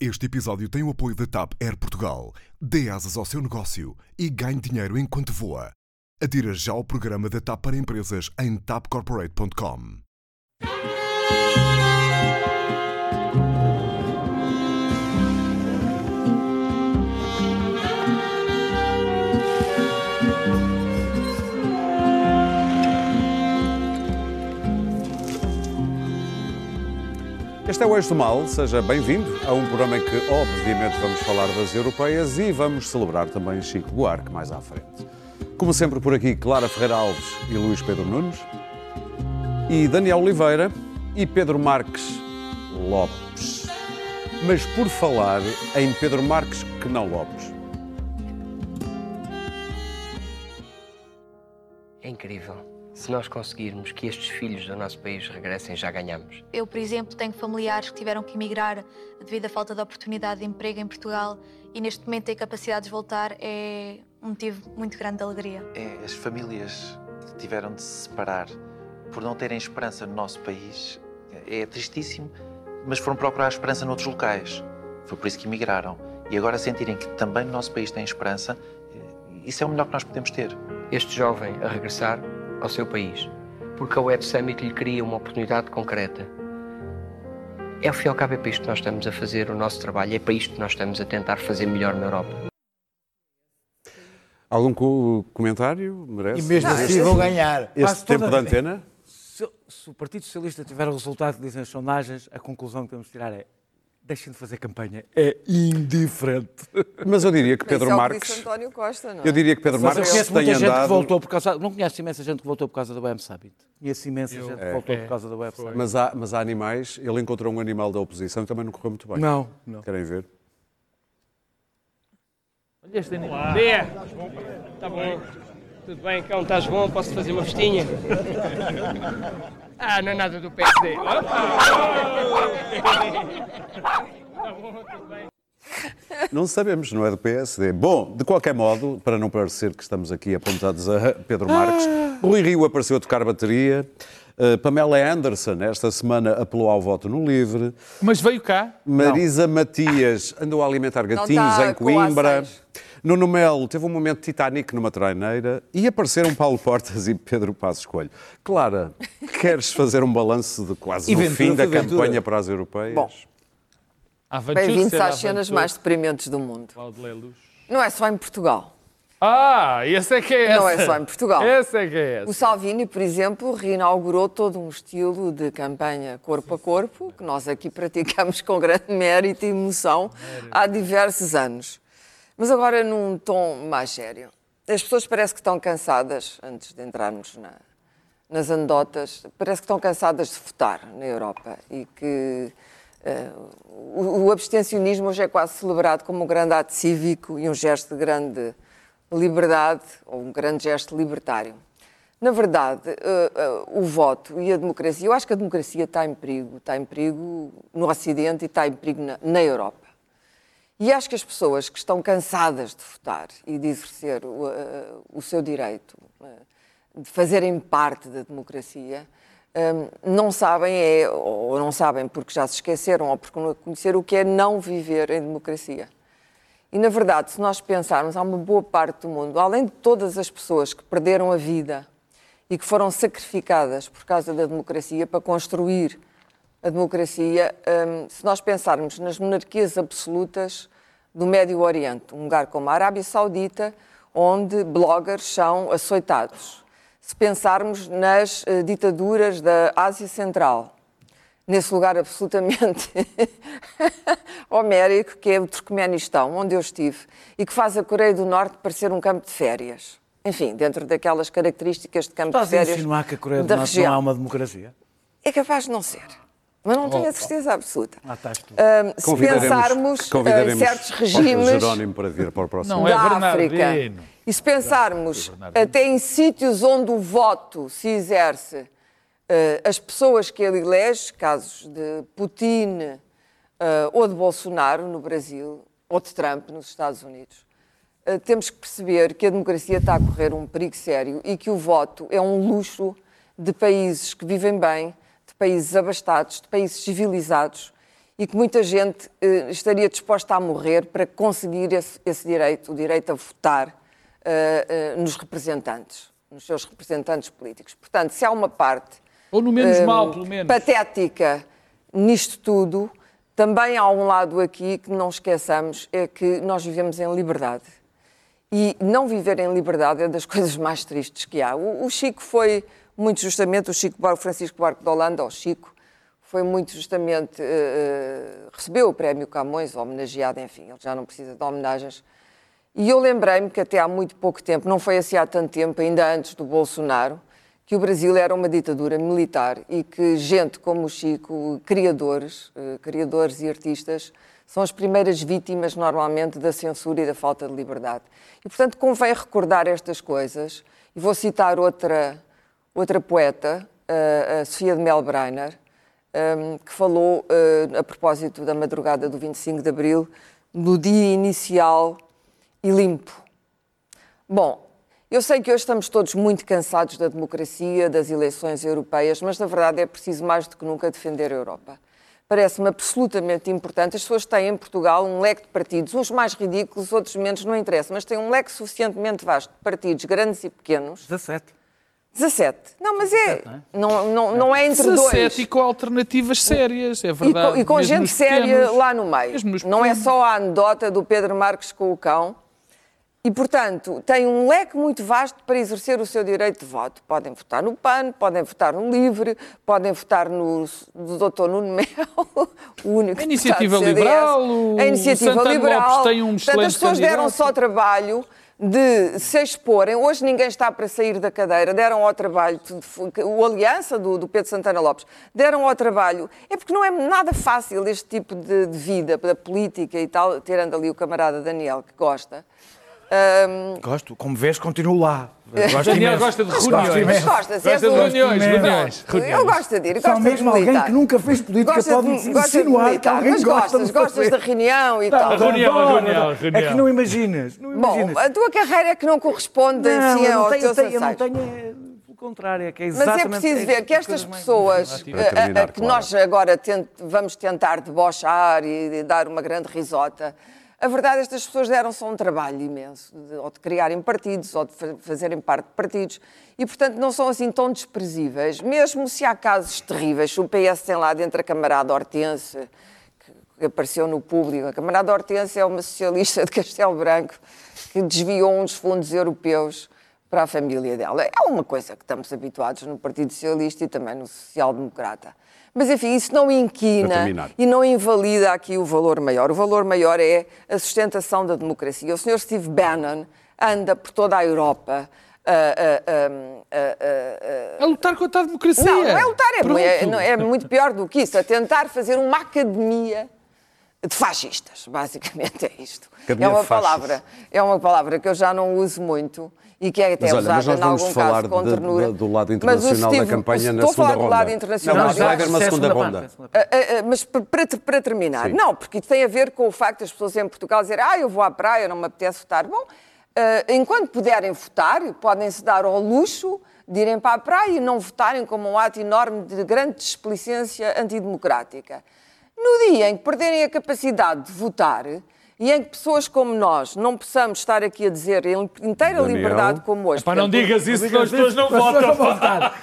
Este episódio tem o apoio da TAP Air Portugal. Dê asas ao seu negócio e ganhe dinheiro enquanto voa. Adira já ao programa da TAP para empresas em tapcorporate.com. Este é o Eixo do Mal, seja bem-vindo a um programa em que, obviamente, vamos falar das europeias e vamos celebrar também Chico Buarque mais à frente. Como sempre, por aqui, Clara Ferreira Alves e Luís Pedro Nunes, e Daniel Oliveira e Pedro Marques Lopes. Mas por falar em Pedro Marques que não Lopes. É incrível. Se nós conseguirmos que estes filhos do nosso país regressem, já ganhamos. Eu, por exemplo, tenho familiares que tiveram que emigrar devido à falta de oportunidade de emprego em Portugal e neste momento ter capacidade de voltar é um motivo muito grande de alegria. É, as famílias tiveram de se separar por não terem esperança no nosso país. É tristíssimo, mas foram procurar esperança noutros locais. Foi por isso que emigraram. E agora sentirem que também no nosso país tem esperança, isso é o melhor que nós podemos ter. Este jovem a regressar ao seu país, porque a Web Summit lhe cria uma oportunidade concreta. É ao fim e ao cabo é para isto que nós estamos a fazer o nosso trabalho, é para isto que nós estamos a tentar fazer melhor na Europa. Algum co- comentário? Merece? E mesmo Não, assim vão ganhar. Este tempo toda- de antena? Se, se o Partido Socialista tiver o resultado que dizem as sondagens, a conclusão que temos de tirar é deixem de fazer campanha. É indiferente. Mas eu diria que Pedro Isso é o que Marques. disse António Costa, não é? Eu diria que Pedro Mas eu Marques conheço muita tem gente que andado. voltou por causa. Não conheço imensa gente que voltou por causa do Web Summit. Conheço imensa gente que voltou por causa do Web Summit. Mas há, mas há animais, ele encontrou um animal da oposição e também não correu muito bem. Não, não. Querem ver? Olha este animal. Bom dia. Está bom. Tudo bem, cão? Estás bom? Posso fazer uma festinha? Ah, não é nada do PSD. Está bom, tudo bem. Não sabemos, não é do PSD. Bom, de qualquer modo, para não parecer que estamos aqui apontados a Pedro Marques, Rui Rio apareceu a tocar bateria. Uh, Pamela Anderson, esta semana, apelou ao voto no LIVRE. Mas veio cá. Marisa Matias andou a alimentar gatinhos está em com Coimbra. A6. Nuno Melo teve um momento Titanic numa traineira e apareceram Paulo Portas e Pedro Passos Coelho. Clara, queres fazer um balanço de quase o fim da foi Ventura. campanha para as europeias? Bom, Aventura, bem-vindos às cenas aventura. mais deprimentes do mundo. Não é só em Portugal. Ah, esse é que é esse. Não é só em Portugal. Esse é que é O esse. Salvini, por exemplo, reinaugurou todo um estilo de campanha corpo a corpo, que nós aqui praticamos com grande mérito e emoção há diversos anos. Mas agora num tom mais sério. As pessoas parece que estão cansadas, antes de entrarmos na- nas anedotas, parece que estão cansadas de votar na Europa e que eh, o, o abstencionismo hoje é quase celebrado como um grande ato cívico e um gesto de grande liberdade ou um grande gesto libertário. Na verdade, eh, eh, o voto e a democracia, eu acho que a democracia está em perigo, está em perigo no Ocidente e está em perigo na, na Europa. E acho que as pessoas que estão cansadas de votar e de exercer o, eh, o seu direito, eh, de fazerem parte da democracia, eh, não sabem, é, ou não sabem porque já se esqueceram ou porque não conheceram o que é não viver em democracia. E, na verdade, se nós pensarmos, há uma boa parte do mundo, além de todas as pessoas que perderam a vida e que foram sacrificadas por causa da democracia para construir a democracia, hum, se nós pensarmos nas monarquias absolutas do Médio Oriente, um lugar como a Arábia Saudita, onde bloggers são açoitados. Se pensarmos nas eh, ditaduras da Ásia Central, nesse lugar absolutamente homérico, que é o Turcomenistão, onde eu estive, e que faz a Coreia do Norte parecer um campo de férias. Enfim, dentro daquelas características de campo Estás de a férias insinuar que a Coreia do Norte região. não há uma democracia? É capaz de não ser, mas não tenho a certeza absoluta. Lá estás tu. Hum, se pensarmos convidaremos em certos regimes Jerónimo para vir para o próximo. Não é da. África, e se pensarmos Bernardino. até em sítios onde o voto se exerce, eh, as pessoas que ele elege, casos de Putin eh, ou de Bolsonaro no Brasil, ou de Trump nos Estados Unidos, eh, temos que perceber que a democracia está a correr um perigo sério e que o voto é um luxo de países que vivem bem, países abastados, de países civilizados e que muita gente eh, estaria disposta a morrer para conseguir esse, esse direito, o direito a votar eh, eh, nos representantes, nos seus representantes políticos. Portanto, se há uma parte Ou no menos hum, mal, pelo menos. patética nisto tudo, também há um lado aqui que não esqueçamos, é que nós vivemos em liberdade. E não viver em liberdade é das coisas mais tristes que há. O, o Chico foi, muito justamente, o Chico Bar, Francisco Barco de Holanda, ou Chico, foi muito justamente, eh, recebeu o prémio Camões, homenageado, enfim, ele já não precisa de homenagens. E eu lembrei-me que até há muito pouco tempo, não foi assim há tanto tempo, ainda antes do Bolsonaro, que o Brasil era uma ditadura militar e que gente como o Chico, criadores, eh, criadores e artistas, são as primeiras vítimas normalmente da censura e da falta de liberdade. E portanto convém recordar estas coisas. E vou citar outra outra poeta, eh, a Sofia de Melbreiner, eh, que falou eh, a propósito da madrugada do 25 de Abril, no dia inicial e limpo. Bom, eu sei que hoje estamos todos muito cansados da democracia, das eleições europeias, mas na verdade é preciso mais do que nunca defender a Europa. Parece-me absolutamente importante. As pessoas têm em Portugal um leque de partidos, uns mais ridículos, outros menos, não interessa, mas têm um leque suficientemente vasto de partidos grandes e pequenos. 17. 17. Não, mas é. Não, não, não é entre 17 dois. e com alternativas sérias, é E verdade. com, e com gente séria pequenos. lá no meio. Não é só a anedota do Pedro Marques com o cão. E, portanto, tem um leque muito vasto para exercer o seu direito de voto. Podem votar no PAN, podem votar no LIVRE, podem votar no, Dr. Nuno Melo, o único A Iniciativa deputado CDS. Liberal, o a Iniciativa Santana Liberal. Lopes tem um Portanto, as pessoas deram candidato. só trabalho de se exporem. Hoje ninguém está para sair da cadeira. Deram ao trabalho, o Aliança do, do Pedro Santana Lopes, deram ao trabalho. É porque não é nada fácil este tipo de, de vida, da política e tal, tirando ali o camarada Daniel, que gosta. Ahm, Gosto, como vês, continuo lá. Gosto Daniel imenso. gosta de Gosto reuniões. imenso. mas gosta, Gosta de um- reuniões, reuniões, Eu gosto de ir, Só gosto mesmo de alguém que nunca fez política Gosta pode de- insinuar que alguém mas gosta gostas, gostas fazer. da reunião e Tá, tal. reunião, adoro, reunião, adoro. É reunião. que não imaginas. Não Bom, imaginas. a tua carreira é que não corresponde não, assim, não aos tenho, eu teus eu não tenho, é, pelo contrário, é que é Mas exatamente... é preciso ver que estas coisas mais pessoas a- a- terminar, a que claro. nós agora tent- vamos tentar debochar e, e dar uma grande risota, a verdade é que estas pessoas deram só um trabalho imenso, de, ou de criarem partidos, ou de fa- fazerem parte de partidos, e portanto não são assim tão desprezíveis, mesmo se há casos terríveis, o PS tem lá dentro a camarada Hortense, que- que apareceu no público, a camarada Hortense é uma socialista de Castelo Branco que desviou uns fundos europeus para a família dela. É uma coisa que estamos habituados no Partido Socialista e também no Social Democrata. Mas, enfim, isso não inquina e não invalida aqui o valor maior. O valor maior é a sustentação da democracia. O Sr. Steve Bannon anda por toda a Europa. ah, ah, ah, A lutar contra a democracia. não, não é lutar, é, é- é muito pior do que isso. A tentar fazer uma academia de fascistas, basicamente é isto. Academia é uma palavra, é uma palavra que eu já não uso muito e que é até Mas olha, mas usada nós em algum falar caso com de- ternura. de- do lado Mas o internacional da campanha na estou a falar segunda do lado ronda. internacional. Não, mas vai haver uma é segunda ronda. segunda. Ah, ah, ah, mas para, terminar, Sim. não, porque isso tem a ver com o facto das pessoas em Portugal dizerem ah, eu vou à praia, não me apetece votar. Bom, enquanto puderem votar, podem-se dar ao luxo de irem para a praia e não votarem como um ato enorme de grande desplicência antidemocrática. No dia em que perderem a capacidade de votar e em que pessoas como nós não possamos estar aqui a dizer em inteira Daniel. liberdade como hoje. Pá, não digas isso, senão as pessoas não votam. votar.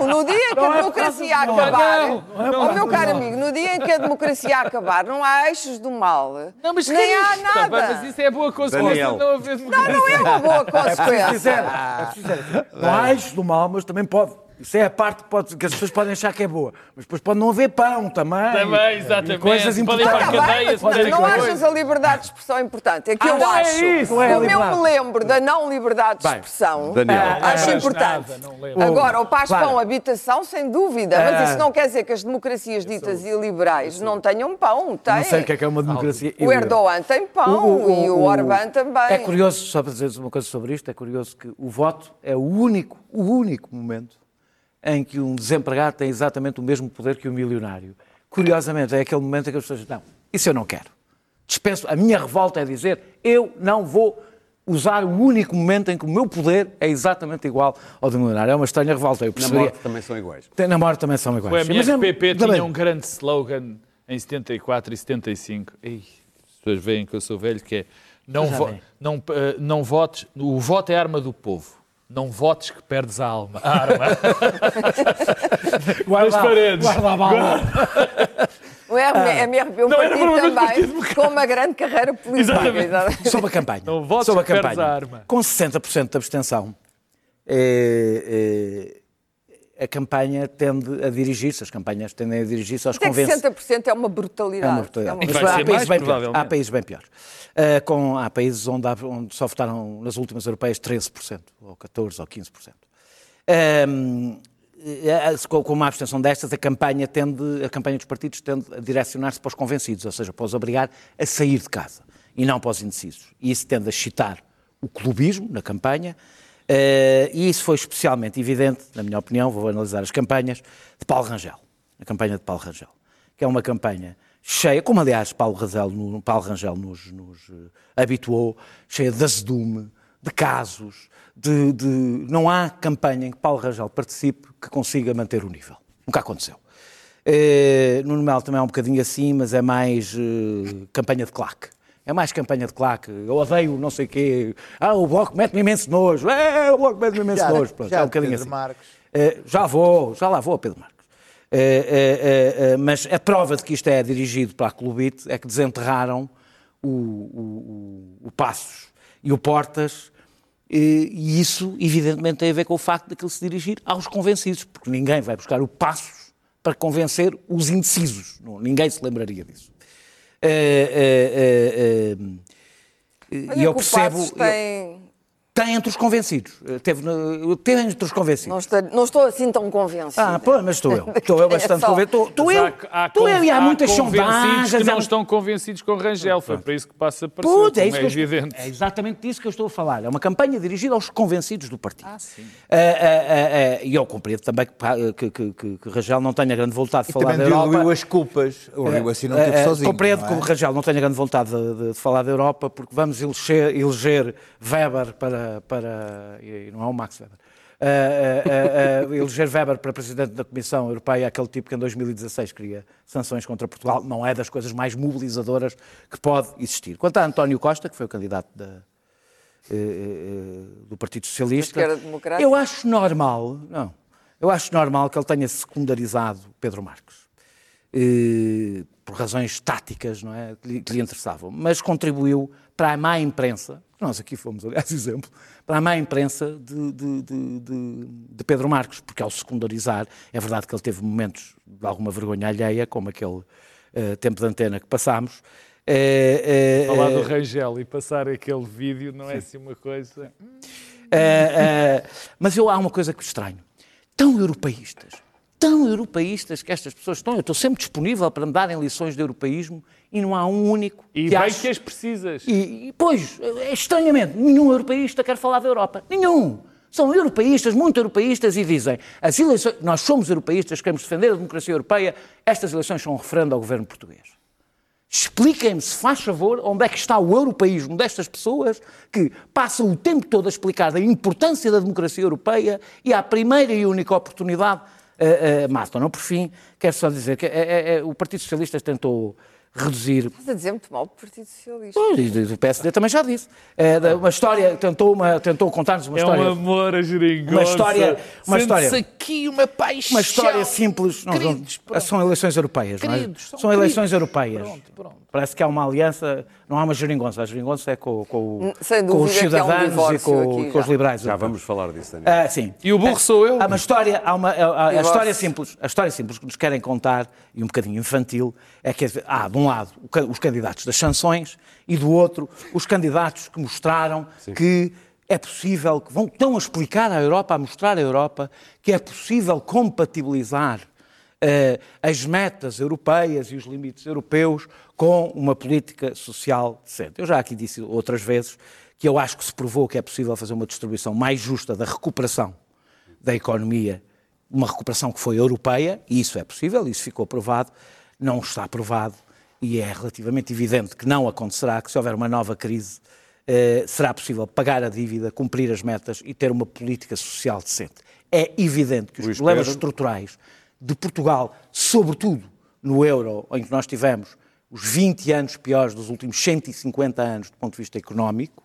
não, no dia em que Não a é democracia do acabar. Não, não é ó meu caro amigo, no dia em que a democracia acabar, não há eixos do mal, Não, mas que nem é há nada. Mas isso é boa consequência de não haver Não, democracia. não é uma boa É preciso consequência. dizer, é preciso dizer. Não há eixo do mal, mas também pode. Isso é a parte que, pode- que as pessoas podem achar que é boa. Mas depois pode não haver pão também. Também, E exatamente. coisas Podem ir Está para importantes. bem, não coisa. achas a liberdade de expressão importante? É que Ah, eu não é acho, isso, não é a como eu me lembro da não liberdade de Bem, expressão, Daniel. acho Ah, importante. nada, não. Agora, o paz, Claro. pão, habitação, sem dúvida. Mas Ah. isso não quer dizer que as democracias ditas illiberais não tenham pão. Têm. Não sei o que é que é uma democracia. O Erdogan tem pão e o Orbán também. É curioso, só para dizer uma coisa sobre isto, é curioso que o voto é o único, o único momento em que um desempregado tem exatamente o mesmo poder que o milionário. Curiosamente, é aquele momento em que as pessoas dizem, não, isso eu não quero. Dispenso, a minha revolta é dizer, eu não vou usar o único momento em que o meu poder é exatamente igual ao do milionário. É uma estranha revolta, eu Na perceberia. morte também são iguais. Tem- Na morte também são iguais. O Mas é- MRPP também- tinha um grande slogan em 74 e 75. Ei, as pessoas veem que eu sou velho, que é não, vo- não, eh, não votes, o voto é a arma do povo. Não votes que perdes a alma. A arma. Guarda, Nas paredes. O MRP é um Não era partido também com uma grande carreira política. Exatamente. Exatamente. Sobre a campanha. Não votes Sobre a que perdes campanha. a arma. Com 60% de abstenção, eh, eh, a campanha tende a dirigir-se, as campanhas tendem a dirigir-se aos que convencidos. 60% é uma brutalidade. É uma brutalidade. É uma há, ser países mais, bem há países bem piores. Ah, com, há países onde, há- onde só votaram nas últimas europeias 13%, ou 14% ou 15%. Ahm, eh, com com uma abstenção destas, a campanha, tende, a campanha dos partidos tende a direcionar-se para os convencidos, ou seja, para os obrigar a sair de casa e não para os indecisos. E isso tende a excitar o clubismo na campanha, e isso foi especialmente evidente, na minha opinião, vou analisar as campanhas, de Paulo Rangel. A campanha de Paulo Rangel, que é uma campanha cheia, como aliás Paulo Rangel, no- Paulo Rangel nos, nos, eh, habituou, cheia de azedume, de casos, de, de- Não há campanha em que Paulo Rangel participe que consiga manter o nível. Nunca aconteceu. Eh, no Melo também é um bocadinho assim, mas é mais eh, campanha de claque. É mais campanha de claque. Eu odeio não sei o quê. Ah, o Bloco mete-me imenso nojo. É, o Bloco mete-me imenso Já, nojo. Pronto, já, é um bocadinho Pedro assim. Marques. Eh, já vou, já lá vou, Pedro Marcos. Eh, eh, mas a prova de que isto é dirigido para a Clubite é que desenterraram o, o, o, o Passos e o Portas, e isso, evidentemente, tem a ver com o facto de que ele se dirigir aos convencidos, porque ninguém vai buscar o Passos para convencer os indecisos. Ninguém se lembraria disso. Eh, eh, Olha e eu percebo. Passos eu- tem... entre os convencidos. Eh, Teve, teve entre os convencidos. Não estou, não estou assim tão convencida. Ah, pô, mas estou eu. Estou eu bastante É só- convencido. Estou- eu. Estou eu e há há muitas sondagens. que não há- estão convencidos com Rangel. Foi para isso que passa a parecer, Puta, é, isso é evidente. é exatamente disso que eu estou a falar. É uma campanha dirigida aos convencidos do partido. Ah, sim. Ah, ah, ah, E eu compreendo também que, que, que, que, que Rangel não tenha grande vontade de falar também da Europa. diluiu as culpas. O Rio assim não teve sozinho. Compreendo não que é? o Rangel não tenha grande vontade de, de- de falar da Europa, porque vamos eleger, eleger Weber para, para. E não é o Max Weber. Eh, eh, eh, eh, eleger Weber para presidente da Comissão Europeia, aquele tipo que em 2016 queria sanções contra Portugal, não é das coisas mais mobilizadoras que pode existir. Quanto a António Costa, que foi o candidato da, eh, eh, do Partido Socialista, eu acho normal, não, eu acho normal que ele tenha secundarizado Pedro Marques eh, por razões táticas não é, que lhe interessavam, mas contribuiu para a má imprensa, nós aqui fomos, aliás, exemplo, para a má imprensa de, de- de- de- Pedro Marcos, porque ao secundarizar, é verdade que ele teve momentos de alguma vergonha alheia, como aquele eh, tempo de antena que passámos. Eh, eh, Falar do Rangel e passar aquele vídeo não é assim uma coisa. Uh, uh, mas eu, há uma coisa que estranho. Tão europeístas, tão europeístas que estas pessoas estão. Eu estou sempre disponível para me darem lições de europeísmo e não há um único E que bem ache- que as precisas. E, pois, é estranhamente, nenhum europeísta quer falar da Europa. Nenhum. São europeístas, muito europeístas, e dizem as eleições, nós somos europeístas, queremos defender a democracia europeia, estas eleições são um referendo ao governo português. Expliquem-me, se faz favor, onde é que está o europeísmo destas pessoas que passam o tempo todo a explicar da importância da democracia europeia e à primeira e única oportunidade uh, uh, matam. Por fim, quero só dizer que é- é- é- o Partido Socialista tentou reduzir Estás a dizer muito mal do Partido Socialista. Pois, e do PSD também já disse. É, uma história, tentou, uma, tentou contar-nos uma É história. um amor a geringonça. Uma história- uma história- aqui uma paixão. Uma história simples. Não, não, Queridos, pronto. são eleições europeias. não é? Queridos, são são eleições queridos. europeias. Pronto, pronto. Parece que há uma aliança, não há uma geringonça. A geringonça é com, com, Sem com os que há um cidadãos e com, aqui com os liberais. Já vamos falar disso, Daniel. Ah, sim. E o burro sou eu. Há uma história, há uma, a Divórcio. história simples, a história simples que nos querem contar e um bocadinho infantil é que há de um lado os candidatos das sanções e do outro os candidatos que mostraram que é possível, que vão, estão a explicar à Europa, a mostrar à Europa que é possível compatibilizar as metas europeias e os limites europeus com uma política social decente. Eu já aqui disse outras vezes que eu acho que se provou que é possível fazer uma distribuição mais justa da recuperação da economia, uma recuperação que foi europeia, e isso é possível, isso ficou provado, não está provado, e é relativamente evidente que não acontecerá, que se houver uma nova crise, eh, será possível pagar a dívida, cumprir as metas e ter uma política social decente. É evidente que os Luís problemas Pedro. estruturais de Portugal, sobretudo no euro, em que nós tivemos os 20 anos piores dos últimos 150 anos do ponto de vista económico,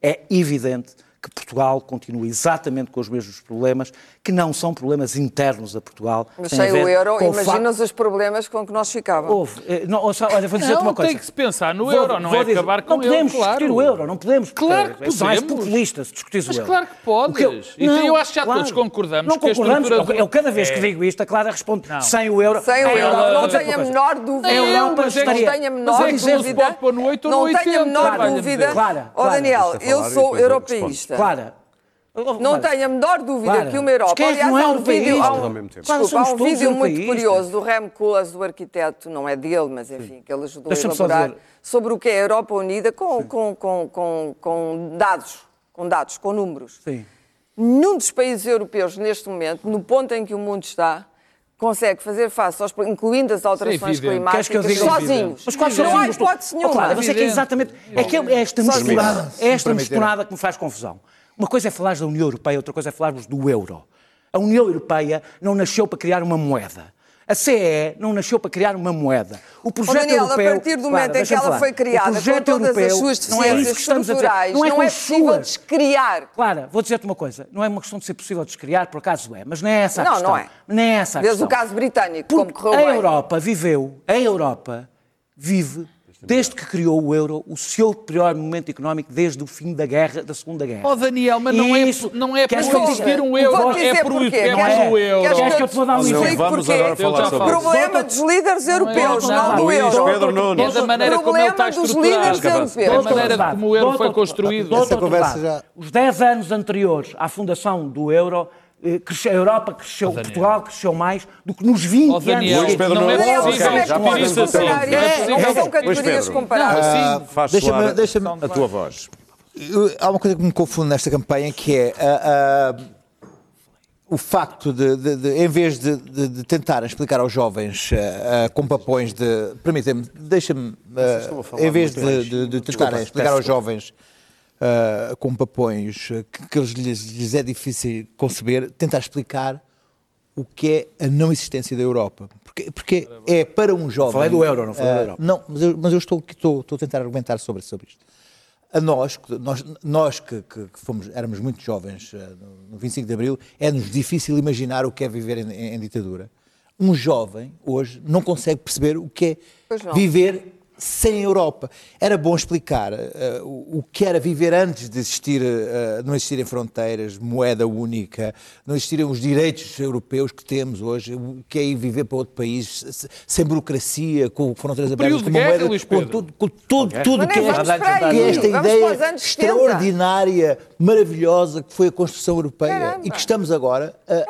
é evidente que Portugal continua exatamente com os mesmos problemas, que não são problemas internos a Portugal. Mas sem o euro, imaginas os problemas com que nós ficávamos. Houve. eh, Não, olha, vou dizer-te Não, uma coisa. tem que se pensar no Vou- euro, não vou é dizer- acabar com Não o euro, podemos claro. discutir o euro, não podemos. porque Claro que é só mais podemos. populista se discutires Mas o euro. claro que podes. Que eu- Então não, eu acho que já claro. todos concordamos Não que a concordamos. Eu, eu cada vez que É. digo isto, a Clara responde Não. sem o euro. Sem o euro, não vou dizer tenho a menor dúvida. Mas é que estaria- não tenho a Mas menor é dúvida. pode pôr no 8 ou no não 80, tenho a menor dúvida. Ó Daniel, eu e sou eu europeísta. Clara. Não tenho a menor dúvida Clara, que uma Europa. é Aliás, não é há um vídeo, há Ao um, mesmo tempo. Claro, desculpa, há um vídeo muito curioso do Rem Koolhaas, do arquiteto, não é dele, mas enfim, que ele ajudou a Deixa-me só elaborar, sobre o que é a Europa Unida com, com, com, com, com dados, com dados, com números. Sim. Nenhum dos países europeus, neste momento, no ponto em que o mundo está, consegue fazer face, aos, incluindo as alterações que eu climáticas, diga? sozinhos. Mas não há hipótese Oh, nenhuma. Clara, você é que é exatamente. É, que é esta misturada, é esta misturada que me faz confusão. Uma coisa é falar da União Europeia, outra coisa é falarmos do euro. A União Europeia não nasceu para criar uma moeda. A CE não nasceu para criar uma moeda. O projeto Daniel, a europeu. partir do momento Clara, em que ela falar. foi criada, com todas as europeu, suas não é deficiências a estruturais, Não é, não é possível suas- descriar. Clara, vou dizer-te uma coisa. Não é uma questão de ser possível descriar, por acaso é, mas não é essa a Não, questão. não é. Nem é essa a Vês questão. o caso britânico, como Porque correu a bem. Europa viveu, a Europa vive, desde que criou o euro, o seu pior momento económico desde o fim da guerra, da Segunda Guerra. Oh, Daniel, mas não é, isso- não é por existir um euro, é por, é por o euro. Queres que eu te vou dar um exemplo? vamos porquê. agora falar sobre isso. Problema dos líderes europeus, não, do Luís euro. Pedro Nunes. É da maneira como ele está Problema dos estruturado. líderes Da maneira como o euro foi construído. Essa conversa já- Os 10 anos anteriores à fundação do euro, a Europa cresceu, Portugal cresceu mais do que nos 20 Oh, Daniel, anos. Luís Pedro não é possível é assim. comparar Não é? Não possível. são categorias comparáveis. Não, Faz Deixa-me- deixa-me- a tua voz. Há uma coisa que me confunde nesta campanha que é ah, ah, o facto de, de- de, em vez de, de, de tentar explicar aos jovens ah, com papões de. Permitem-me, deixa-me. ah, em vez de, de, de tentar explicar aos jovens ah, com papões ah, que, que eles- lhes, lhes é difícil conceber, tentar explicar o que é a não existência da Europa. Porque, porque é para um jovem. Falei do euro, não falei da ah, Europa. Não, mas eu, mas eu estou, aqui- estou, estou a tentar argumentar sobre, sobre isto. A nós, que- nós, nós que, que- fomos, éramos muito jovens no- no 25 de Abril, é-nos difícil imaginar o que é viver em, em- em ditadura. Um jovem, hoje, não consegue perceber o que é viver sem Europa. Era bom explicar eh, o, o que era viver antes de existir, eh, não existirem fronteiras, moeda única, não existirem os direitos europeus que temos hoje, o que é ir viver para outro país se- sem burocracia, com fronteiras abertas, com guerra, moeda, com tudo, com tudo, tudo Mas que é, vamos para que é esta ideia os anos 70. extraordinária, maravilhosa que foi a construção europeia Caramba. e que estamos agora a, É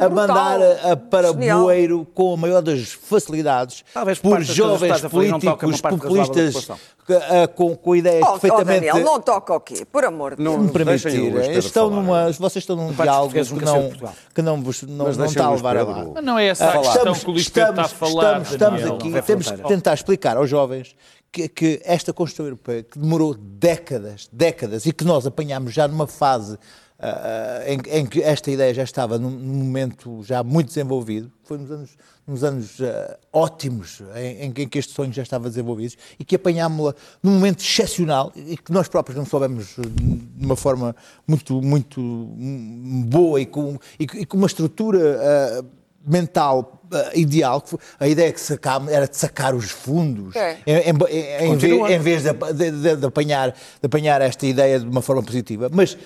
a- a, mandar a, a para Genial. bueiro com a maior das facilidades Talvez por jovens políticos da populistas ah, com, com ideias Oh, oh, perfeitamente Daniel, não toca o quê? Por amor de Não- se me permitirem, estão numa, vocês estão num diálogo que não, que não, vos, não, não está a levar a lado. Mas não é essa a questão que o Luís Pedro está a falar, estamos, estamos Daniel. aqui, Não temos que tentar explicar aos jovens que, que esta Constituição Europeia, que demorou décadas, décadas, e que nós apanhámos já numa fase ah, em, em que esta ideia já estava num, num momento já muito desenvolvido, foi nos anos, nos anos ah, ótimos em, em que- este sonho já estava desenvolvido, e que apanhámos-la num momento excepcional e que nós próprios não soubemos eh, de uma forma muito, muito hum, boa e com, e, e com uma estrutura ah, mental ah, ideal, a ideia que sacámos era de sacar os fundos, É. em, em- em- em vez, de- de- de apanhar, de apanhar esta ideia de uma forma positiva. Mas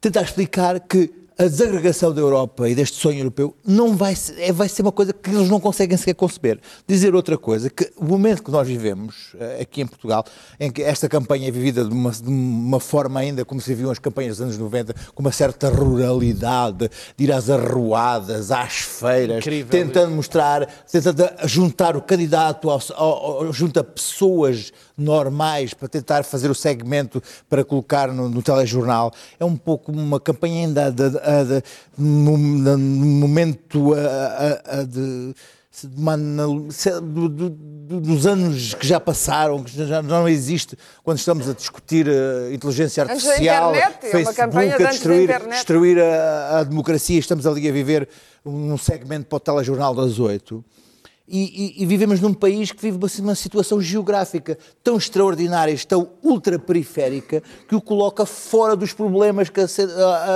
tentar explicar que a desagregação da Europa e deste sonho europeu não vai ser, é- vai ser uma coisa que eles não conseguem sequer conceber. Dizer outra coisa, que o momento que nós vivemos eh, aqui em Portugal, em que esta campanha é vivida de uma, de uma forma ainda como se viviam as campanhas dos anos 90, com uma certa ruralidade, de ir às arruadas, às feiras, Incrível. tentando mostrar, tentando juntar o candidato ao, ao, ao- junto a pessoas normais para tentar fazer o segmento para colocar no, no telejornal. É um pouco uma campanha ainda de, a de- no, no momento a, a- a de de dos anos que já passaram, que já não existe, quando estamos a discutir a inteligência artificial, internet, é uma campanha Facebook, de a destruir, destruir a, a democracia, estamos ali a viver um segmento para o telejornal das oito. E, e- e vivemos num país que vive uma, situação geográfica tão extraordinária, tão ultraperiférica, que o coloca fora dos problemas que a,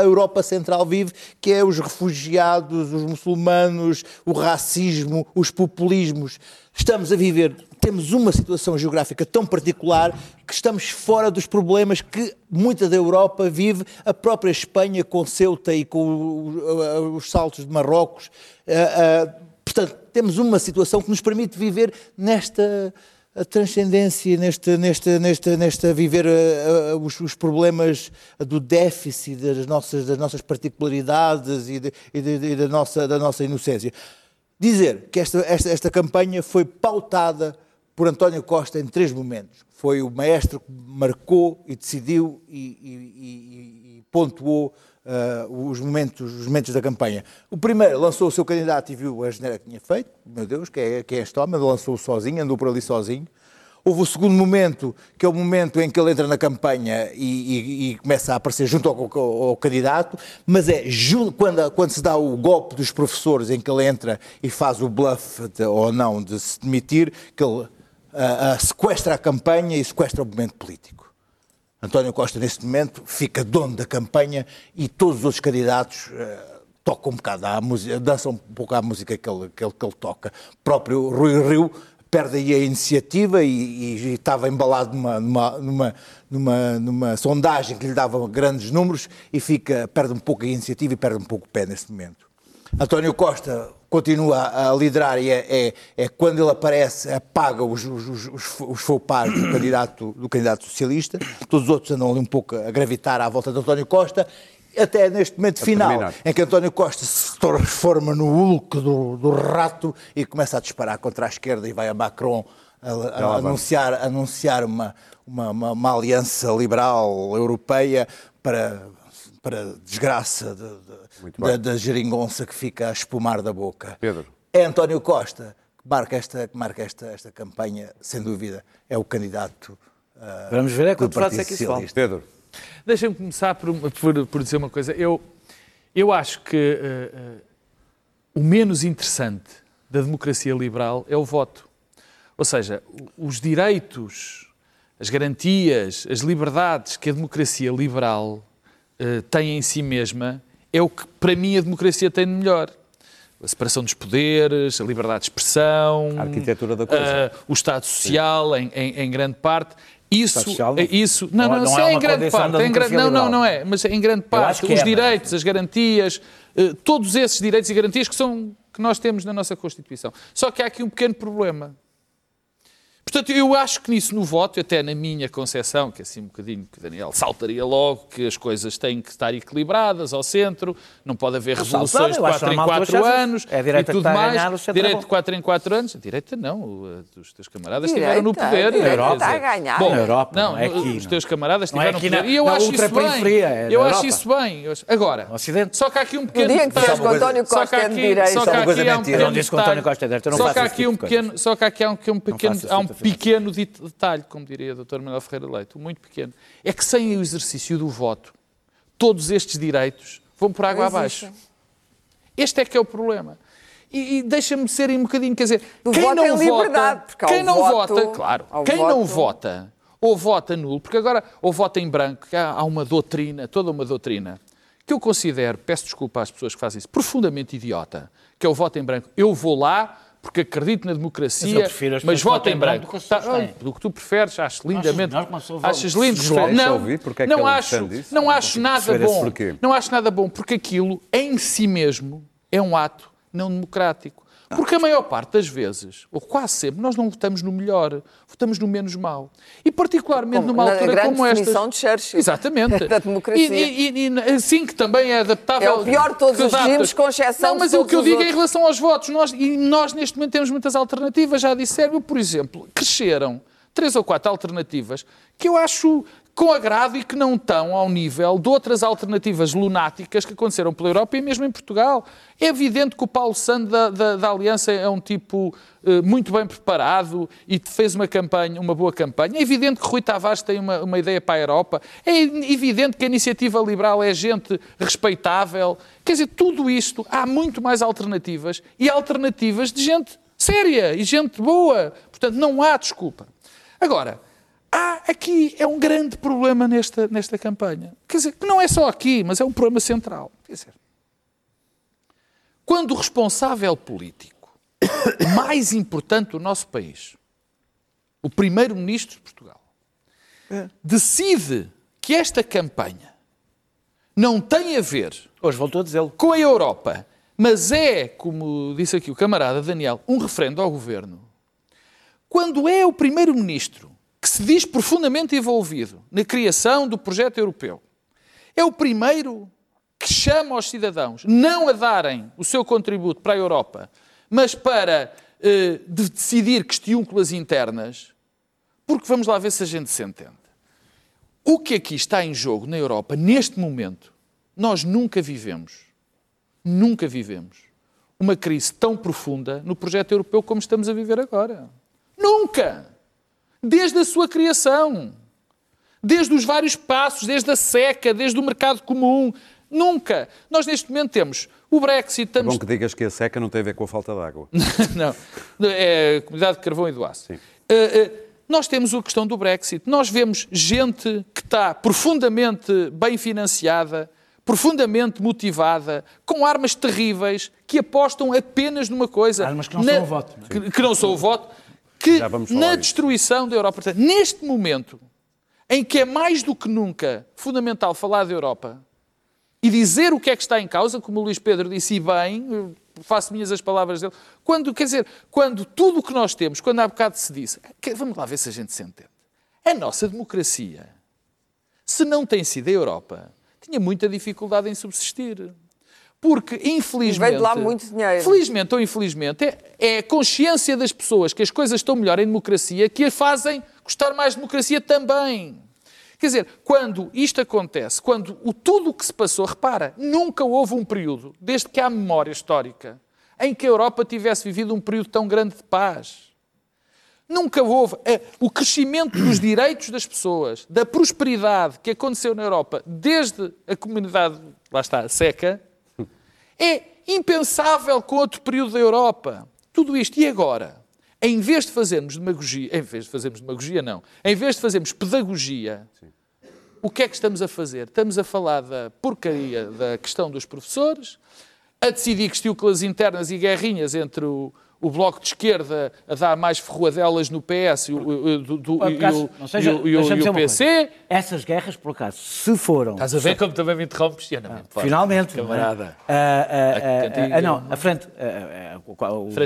a- Europa Central vive, que é os refugiados, os muçulmanos, o racismo, os populismos. Estamos a viver, temos uma situação geográfica tão particular que estamos fora dos problemas que muita da Europa vive, a própria Espanha com Ceuta e com o- os saltos de Marrocos. Ah, ah, Portanto, temos uma situação que nos permite viver nesta transcendência, nesta, nesta, nesta, nesta viver ah, os, os problemas do déficit das nossas, das nossas particularidades e, de- e de- e da, nossa, da nossa inocência. Dizer que esta, esta, esta campanha foi pautada por António Costa em três momentos. Foi o maestro que marcou e decidiu e, e- e- pontuou ah, os, momentos, os momentos da campanha. O primeiro lançou o seu candidato e viu a geneira que tinha feito. Meu Deus, que é, que é este homem? Lançou sozinho, andou por ali sozinho. Houve o segundo momento, que é o momento em que ele entra na campanha e, e- e começa a aparecer junto ao, ao- ao candidato, mas é quando, quando se dá o golpe dos professores em que ele entra e faz o bluff de- ou não de se demitir, que ele ah, ah, sequestra a campanha e sequestra o momento político. António Costa, neste momento, fica dono da campanha e todos os outros candidatos eh, tocam um bocado à música, dançam um pouco à música que ele, que ele, que ele toca. Próprio Rui Rio perde aí a iniciativa e, e- e estava embalado numa, numa, numa, numa, numa sondagem que lhe dava grandes números e fica, perde um pouco a iniciativa e perde um pouco o pé neste momento. António Costa continua a liderar e é, é- é quando ele aparece, apaga os, os, os, os, os faux pas do candidato, do candidato socialista. Todos os outros andam ali um pouco a gravitar à volta de António Costa. Até neste momento final, terminar. em que António Costa se transforma no Hulk do, do rato e começa a disparar contra a esquerda e vai a Macron a, a anunciar, anunciar uma, uma, uma, uma aliança liberal europeia para, para desgraça de- de-. Da, da geringonça que fica a espumar da boca. Pedro. É António Costa que marca esta, que marca esta, esta campanha, sem dúvida, é o candidato. ah, Vamos ver é do quanto fatos é que isso vale. Socialista. Pedro. Deixem-me começar por, por- por dizer uma coisa. Eu, eu acho que eh, eh, o menos interessante da democracia liberal é o voto. Ou seja, os direitos, as garantias, as liberdades que a democracia liberal eh, tem em si mesma é o que, para mim, a democracia tem de melhor. A separação dos poderes, a liberdade de expressão, A arquitetura da coisa. eh, o Estado Social, em, em- em grande parte. Isso, Estado Social é isso, não, não- não, não isso é é em grande parte. é em grande- não, não, não é, mas em grande parte os é, direitos, as garantias, eh, todos esses direitos e garantias que são que nós temos na nossa Constituição. Só que há aqui um pequeno problema. Portanto, eu acho que nisso no voto, até na minha concepção, que é assim um bocadinho que o Daniel saltaria logo, que as coisas têm que estar equilibradas ao centro, não pode haver revoluções de eu acho 4 em normal tu 4 achares isso. anos É a direita e tudo que está a mais. ganhar, é direito de 4 em 4 anos. A direita não, o- os teus camaradas Direita, estiveram no poder. a direita quer está a ganhar. Bom, Na Europa, não, não é aqui, os teus camaradas Não é estiveram no aqui poder. na- E eu acho isso bem. é Eu acho Europa. isso bem. Acho- Agora, Ocidente. só que há aqui um No pequeno dia em que detalhe. disseste que António Só que Costa é de aqui- direita. Só que aqui há um mentira. pequeno Só que há aqui tipo um pequeno, pequeno, detalhe, como diria o Dr. Manuel Ferreira Leite, muito pequeno. É que sem o exercício do voto, todos estes direitos vão por água Não abaixo. Este é que é o problema. E, e deixa-me ser um bocadinho, quer dizer, Do quem não é liberdade, vota, quem não voto- vota, claro, quem não voto- vota ou vota nulo, porque agora ou vota em branco, que há, há uma doutrina, toda uma doutrina, que eu considero, peço desculpa às pessoas que fazem isso, profundamente idiota, que é o voto em branco. Eu vou lá porque acredito na democracia, Mas mas voto em branco branco. do que as Tá, do que tu preferes, acho lindamente. Achas lindo? Não, ouvir porque é que não acho, não acho nada bom. Não acho nada bom, porque aquilo em si mesmo é um ato não democrático. Porque a maior parte das vezes, ou quase sempre, nós não votamos no melhor, votamos no menos mal. E particularmente Como numa altura grande como esta. de Churchill. Exatamente. Da democracia. E, e, e, assim que também é adaptável. É o pior de todos os regimes, com exceção Não, mas o que eu digo é em relação aos votos. Nós, e nós neste momento temos muitas alternativas, já disseram. Eu, por exemplo, cresceram três ou quatro alternativas que eu acho com agrado e que não estão ao nível de outras alternativas lunáticas que aconteceram pela Europa e mesmo em Portugal. É evidente que o Paulo Sando da, da- da Aliança é um tipo eh, muito bem preparado e fez uma campanha, uma boa campanha. É evidente que Rui Tavares tem uma, uma ideia para a Europa. É evidente que a iniciativa liberal é gente respeitável. Quer dizer, tudo isto, há muito mais alternativas e alternativas de gente séria e gente boa. Portanto, não há desculpa. Agora, há aqui é um grande problema nesta, nesta campanha. Quer dizer, que não é só aqui, mas é um problema central. Quer dizer, quando o responsável político mais importante do nosso país, o primeiro-ministro de Portugal, decide que esta campanha não tem a ver Hoje voltou a dizê-lo. com a Europa, mas é, como disse aqui o camarada Daniel, um referendo ao governo. Quando é o primeiro-ministro que se diz profundamente envolvido na criação do projeto europeu, é o primeiro que chama aos cidadãos não a darem o seu contributo para a Europa, mas para eh, de decidir questiúnculas internas, porque vamos lá ver se a gente se entende. O que aqui está em jogo na Europa, neste momento, nós nunca vivemos, nunca vivemos uma crise tão profunda no projeto europeu como estamos a viver agora. Nunca! Desde a sua criação, desde os vários passos, desde a seca, desde o mercado comum. Nunca! Nós neste momento temos o Brexit, É estamos bom que digas que a seca não tem a ver com a falta de água. não, é a comunidade de carvão e do aço. Sim. Uh, uh, nós temos a questão do Brexit. Nós vemos gente que está profundamente bem financiada, profundamente motivada, com armas terríveis, que apostam apenas numa coisa. Armas que não são o voto, não é? Que, que não são o voto. Que na destruição da Europa. Portanto, neste momento, em que é mais do que nunca fundamental falar da Europa, e dizer o que é que está em causa, como o Luís Pedro disse e bem, faço minhas as palavras dele, quando, quer dizer, quando tudo o que nós temos, quando há bocado se disse, vamos lá ver se a gente se entende, a nossa democracia, se não tem sido a Europa, tinha muita dificuldade em subsistir. Porque, infelizmente... veio de lá muito dinheiro. Felizmente ou infelizmente, é, é a consciência das pessoas que as coisas estão melhor em democracia que as fazem gostar mais de democracia também. Quer dizer, quando isto acontece, quando o, tudo o que se passou, repara, nunca houve um período, desde que há memória histórica, em que a Europa tivesse vivido um período tão grande de paz. Nunca houve eh, o crescimento dos direitos das pessoas, da prosperidade que aconteceu na Europa desde a comunidade, lá está, seca, é impensável com outro período da Europa. Tudo isto. E agora? Em vez de fazermos demagogia, em vez de fazermos demagogia, não. Em vez de fazermos pedagogia, o que é que estamos a fazer? Estamos a falar da porcaria da questão dos professores, a decidir questões internas e guerrinhas entre o, o Bloco de Esquerda a dar mais ferroadelas no PS e o, e e e e. PC. Essas guerras, por acaso, se foram. Estás a ver como também me interrompes? Finalmente, Finalmente. Camarada. não é? Ah, ah, ah, ah, a frente. ah, ah, o- o Frente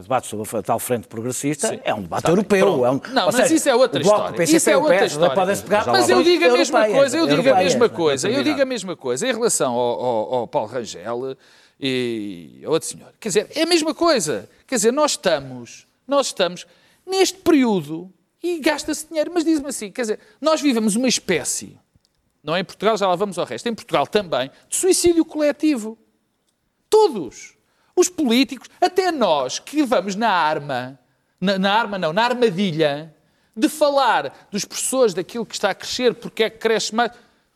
debate sobre, a tal frente progressista Sim. é um debate Tá europeu. É um, Não, mas seja, isso é outra o Bloco, história. Isso é e outra história. Mas eu digo a mesma coisa, eu digo a mesma coisa, eu digo a mesma coisa em relação ao Paulo Rangel e outro senhor. Quer dizer, é a mesma coisa. Quer dizer, nós estamos, nós estamos neste período e gasta-se dinheiro, mas diz-me assim, quer dizer, nós vivemos uma espécie, não é em Portugal, já lá vamos ao resto, em Portugal também, de suicídio coletivo. Todos. Os políticos, até nós que vamos na arma, na, na arma não, na armadilha, de falar dos professores, daquilo que está a crescer, porque é que cresce mais,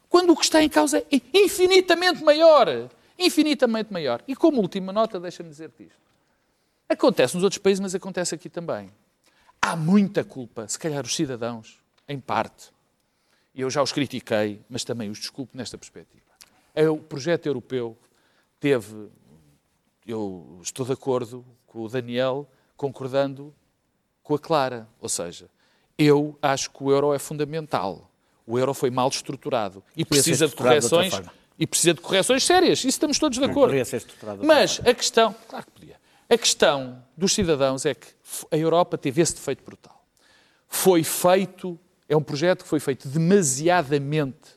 quando o que está em causa é infinitamente maior. Infinitamente maior. E como última nota, deixa-me dizer-te isto. Acontece nos outros países, mas acontece aqui também. Há muita culpa, se calhar, os cidadãos, em parte. E eu já os critiquei, mas também os desculpo nesta perspectiva. O projeto europeu teve, eu estou de acordo com o Daniel, concordando com a Clara. Ou seja, eu acho que o euro é fundamental. O euro foi mal estruturado e Podia precisa de correções. E precisa de correções sérias. Isso estamos todos de acordo. Poderia ser estruturado de outra Mas a questão, claro que podia. A questão dos cidadãos é que a Europa teve esse defeito brutal. Foi feito, é um projeto que foi feito demasiadamente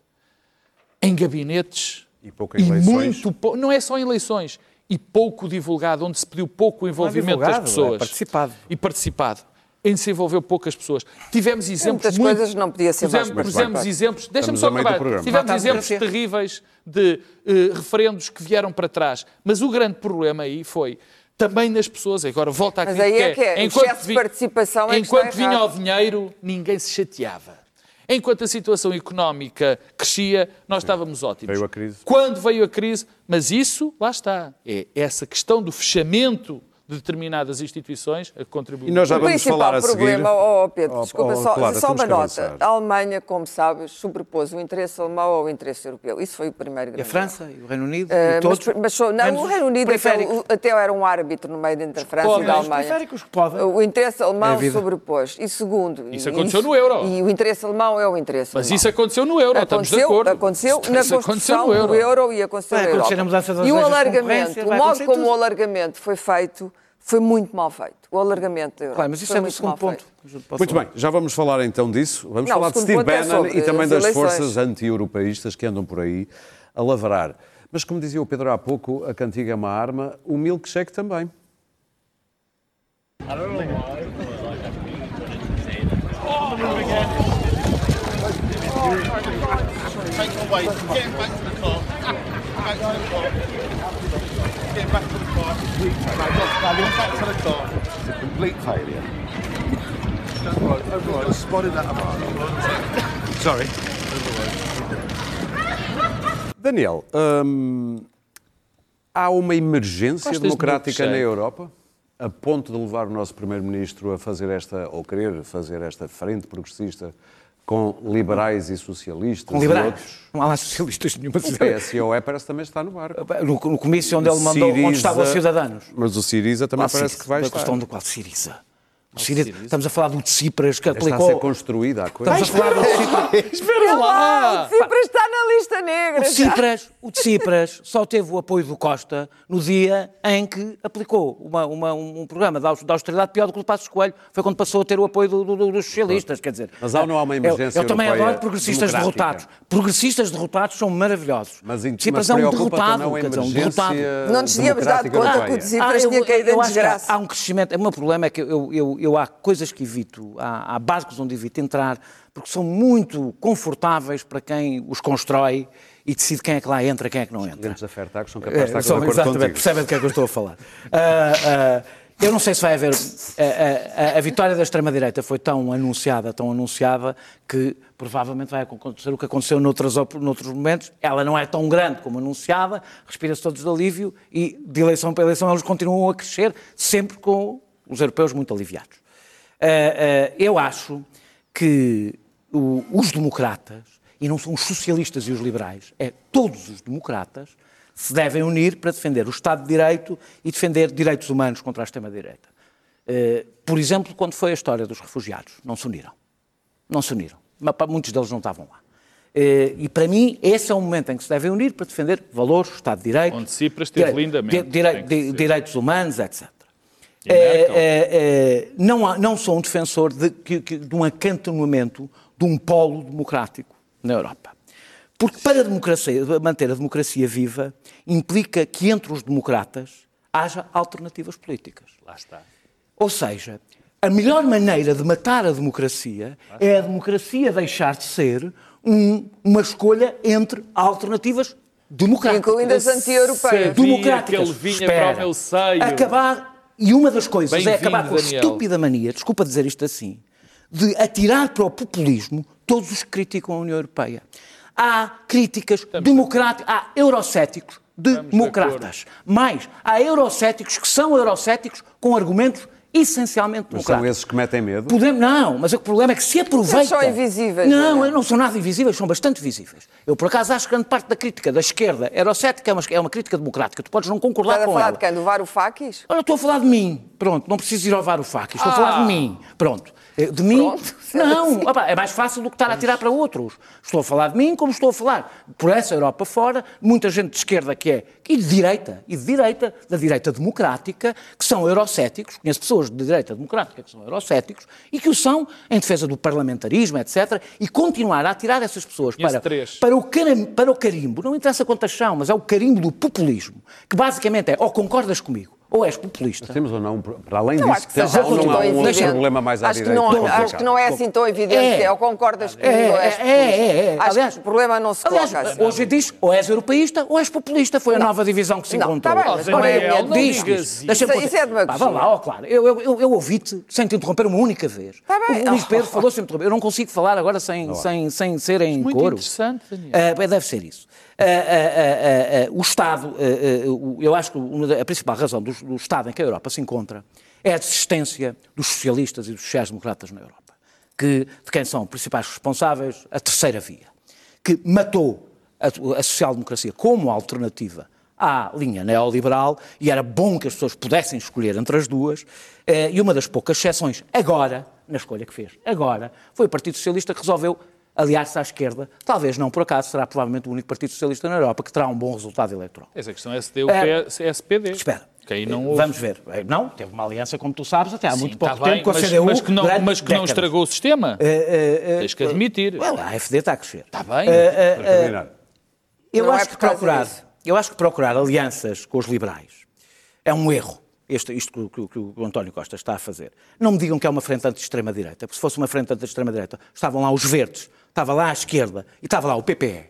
em gabinetes E pouca eleições. muito pou- não é só em eleições e pouco divulgado, onde se pediu pouco envolvimento das divulgado, é pessoas participado. e participado. Em se envolveu poucas pessoas. Tivemos exemplos muitas muito- coisas não podia ser mais pusemos, participado. pusemos exemplos. Deixa-me só acabar. Tivemos exemplos terríveis de eh, referendos que vieram para trás. Mas o grande problema aí foi também nas pessoas. Agora volta a Mas aí é que é, o excesso de vi- participação é que enquanto vinha errado. o dinheiro, ninguém se chateava. Enquanto a situação económica crescia, nós estávamos ótimos. Veio a crise. Quando veio a crise, mas isso, lá está, é essa questão do fechamento de determinadas instituições a contribuir. E nós já O vamos principal falar a seguir. problema, oh, oh, Pedro, Oh, desculpa, oh, só, Clara, só uma nota. A Alemanha, como sabes, sobrepôs o interesse alemão ao interesse europeu. Isso foi o primeiro E a grande França, e o Reino Unido, Eh, e todos. mas, mas só- não, menos o os Reino Unido até, periféricos. até era um árbitro no meio entre a França podem, e a os Alemanha. periféricos podem. O interesse É alemão vida. sobrepôs. E segundo... Isso e aconteceu no euro. E o interesse alemão é o interesse Mas alemão. isso aconteceu no euro, estamos de Aconteceu, acordo. aconteceu na Isso aconteceu construção no euro. do euro e aconteceu Vai na Europa. das E o alargamento, o modo como o alargamento foi feito, foi muito mal feito. O alargamento da Europa. Claro, mas isso foi é o muito segundo ponto. Muito bem, já vamos falar então disso. Vamos Não, falar de Steve é Bannon sobre e também as das eleições. forças anti-europeístas que andam por aí a lavrar. Mas como dizia o Pedro há pouco, a cantiga é uma arma, o milkshake também. Take away. Get back to the car. Back to the car. Get back to the car. Back to the car. It's a complete failure. Right, everyone, I spotted that about. Sorry. Daniel, hum, há uma emergência Gostas de democrática na milkshake? Europa a ponto de levar o nosso primeiro-ministro a fazer esta, ou querer fazer esta frente progressista com liberais e socialistas Com e liberais. outros? Não há lá socialistas nenhuma. O PSOE parece também está no barco. No, no comício onde ele mandou, onde estavam os cidadãos. Mas o Siriza também parece Siriza? que vai estar. questão do qual Siriza. Estamos a falar do Tsipras que Está a ser aplicou. construída a coisa. Estamos a falar do Tsipras. Espera lá! O Cipras está na lista negra. O. Tsipras, o Tsipras só teve o apoio do Costa no dia em que aplicou uma- uma- um programa de austeridade pior do que o Passos Coelho. Foi quando passou a ter o apoio do- do- dos socialistas, quer dizer. Mas há ou não há uma emergência Eu, eu também adoro progressistas derrotados. Progressistas derrotados são maravilhosos. Mas, Tsipras é um derrotado, não quer dizer, um derrotado. Não nos tínhamos dado conta que o? Tsipras eu- tinha caído em desgraça. Há um crescimento. O meu problema é que eu, eu, há coisas que evito, há, há barcos onde evito entrar, porque são muito confortáveis para quem os constrói e decide quem é que lá entra, quem é que não entra. Grandes afertagos são capazes de É, estar de acordo exatamente, percebem do que é que eu estou a falar. Ah, ah, eu não sei se vai haver. A, a- a vitória da extrema-direita foi tão anunciada, tão anunciada, que provavelmente vai acontecer o que aconteceu noutras, noutros momentos. Ela não é tão grande como anunciada, respira-se todos de alívio e de eleição para eleição eles continuam a crescer, sempre com os europeus muito aliviados. Ah, ah, eu acho que o- os democratas, e não são os socialistas e os liberais, é todos os democratas, se devem unir para defender o Estado de Direito e defender direitos humanos contra a extrema-direita. Eh, por exemplo, quando foi a história dos refugiados, não se uniram. Não se uniram. Mas, Muitos deles não estavam lá. Eh, E para mim, esse é o momento em que se devem unir para defender valores, Estado de Direito, Onde Tsipras esteve lindamente, direitos humanos, etc. É, é, é, não, há- não sou um defensor de, que- de um acantonamento de um polo democrático na Europa. Porque para a democracia, manter a democracia viva implica que entre os democratas haja alternativas políticas. Lá está. Ou seja, a melhor maneira de matar a democracia é a democracia deixar de ser um- uma escolha entre alternativas democráticas. Incluindo as anti-europeias. Democráticas. que ele vinha Espera. para o meu seio. Acabar, e uma das coisas é acabar com a Daniel. estúpida mania, desculpa dizer isto assim, de atirar para o populismo todos os que criticam a União Europeia. Há críticas democráticas, há eurocéticos democratas. Mais, há eurocéticos que são eurocéticos com argumentos essencialmente Mas são esses que metem medo? Podemos, não, mas o problema é que se aproveita. Eles são invisíveis, Não, não é? não são nada invisíveis, são bastante visíveis. Eu, por acaso, acho que grande parte da crítica da esquerda eurocética é uma, é uma crítica democrática. Tu podes não concordar Estás a com falar ela. de quem? Do Varoufakis? Olha, eu estou a falar de mim. Pronto, não preciso ir ao Varoufakis. Estou a falar de mim. Pronto. Eh, De mim? Pronto, Não, opá, é mais fácil do que estar a tirar para outros. Estou a falar de mim como estou a falar por essa Europa fora, muita gente de esquerda que é, e de direita, e de direita, da direita democrática, que são eurocéticos, conheço pessoas de direita democrática que são eurocéticos, e que o são em defesa do parlamentarismo, etc., e continuar a atirar essas pessoas para, para o, para o carimbo, não interessa quantas são, mas é o carimbo do populismo, que basicamente é ou concordas comigo, ou és populista. Temos ou não, para além Não disso, que seja assim não há um outro evidente. problema mais à acho que direita? não, complicado? acho que não é assim tão evidente É. que é ou concordas comigo É, és é, é, é. Acho Aliás- que o problema não se Aliás, coloca assim. hoje diz ou és europeísta ou és populista. Foi a nova divisão que se Não, encontrou. tá bem, mas Não é- Daniel, não diz digas isso. é. Pá, vá lá, ó, claro. Eu, eu, eu, eu ouvi-te sem te interromper uma única vez. Tá bem. O Luís Pedro Oh. falou sem me interromper. Eu não consigo falar agora sem, sem, sem ser em Muito coro. interessante, Daniel. Ah, deve ser isso. O Estado, eu acho que uma a principal razão dos, do estado em que a Europa se encontra é a desistência dos socialistas e dos sociais-democratas na Europa, que, de quem são principais responsáveis a terceira via, que matou a, a social-democracia como alternativa à linha neoliberal e era bom que as pessoas pudessem escolher entre as duas. eh, E uma das poucas exceções, agora, na escolha que fez, agora, foi o Partido Socialista que resolveu aliar-se à esquerda. Talvez não por acaso, será provavelmente o único Partido Socialista na Europa que terá um bom resultado eleitoral. Essa questão é SD, o É. SPD. Espera. Vamos ver. Não, teve uma aliança, como tu sabes, até há Sim, muito pouco tá bem, tempo com a mas, CDU. mas que não, mas que não estragou o sistema. Eh, Tens que admitir. Well, a AFD está a crescer. Está bem. Eu Não é acho por que procurar, disso. eu acho que procurar alianças com os liberais é um erro. Este, isto que, que- que o António Costa está a fazer. Não me digam que é uma frente anti-extrema-direita, porque se fosse uma frente anti-extrema-direita, estavam lá os verdes, estava lá a esquerda e estava lá o PPE.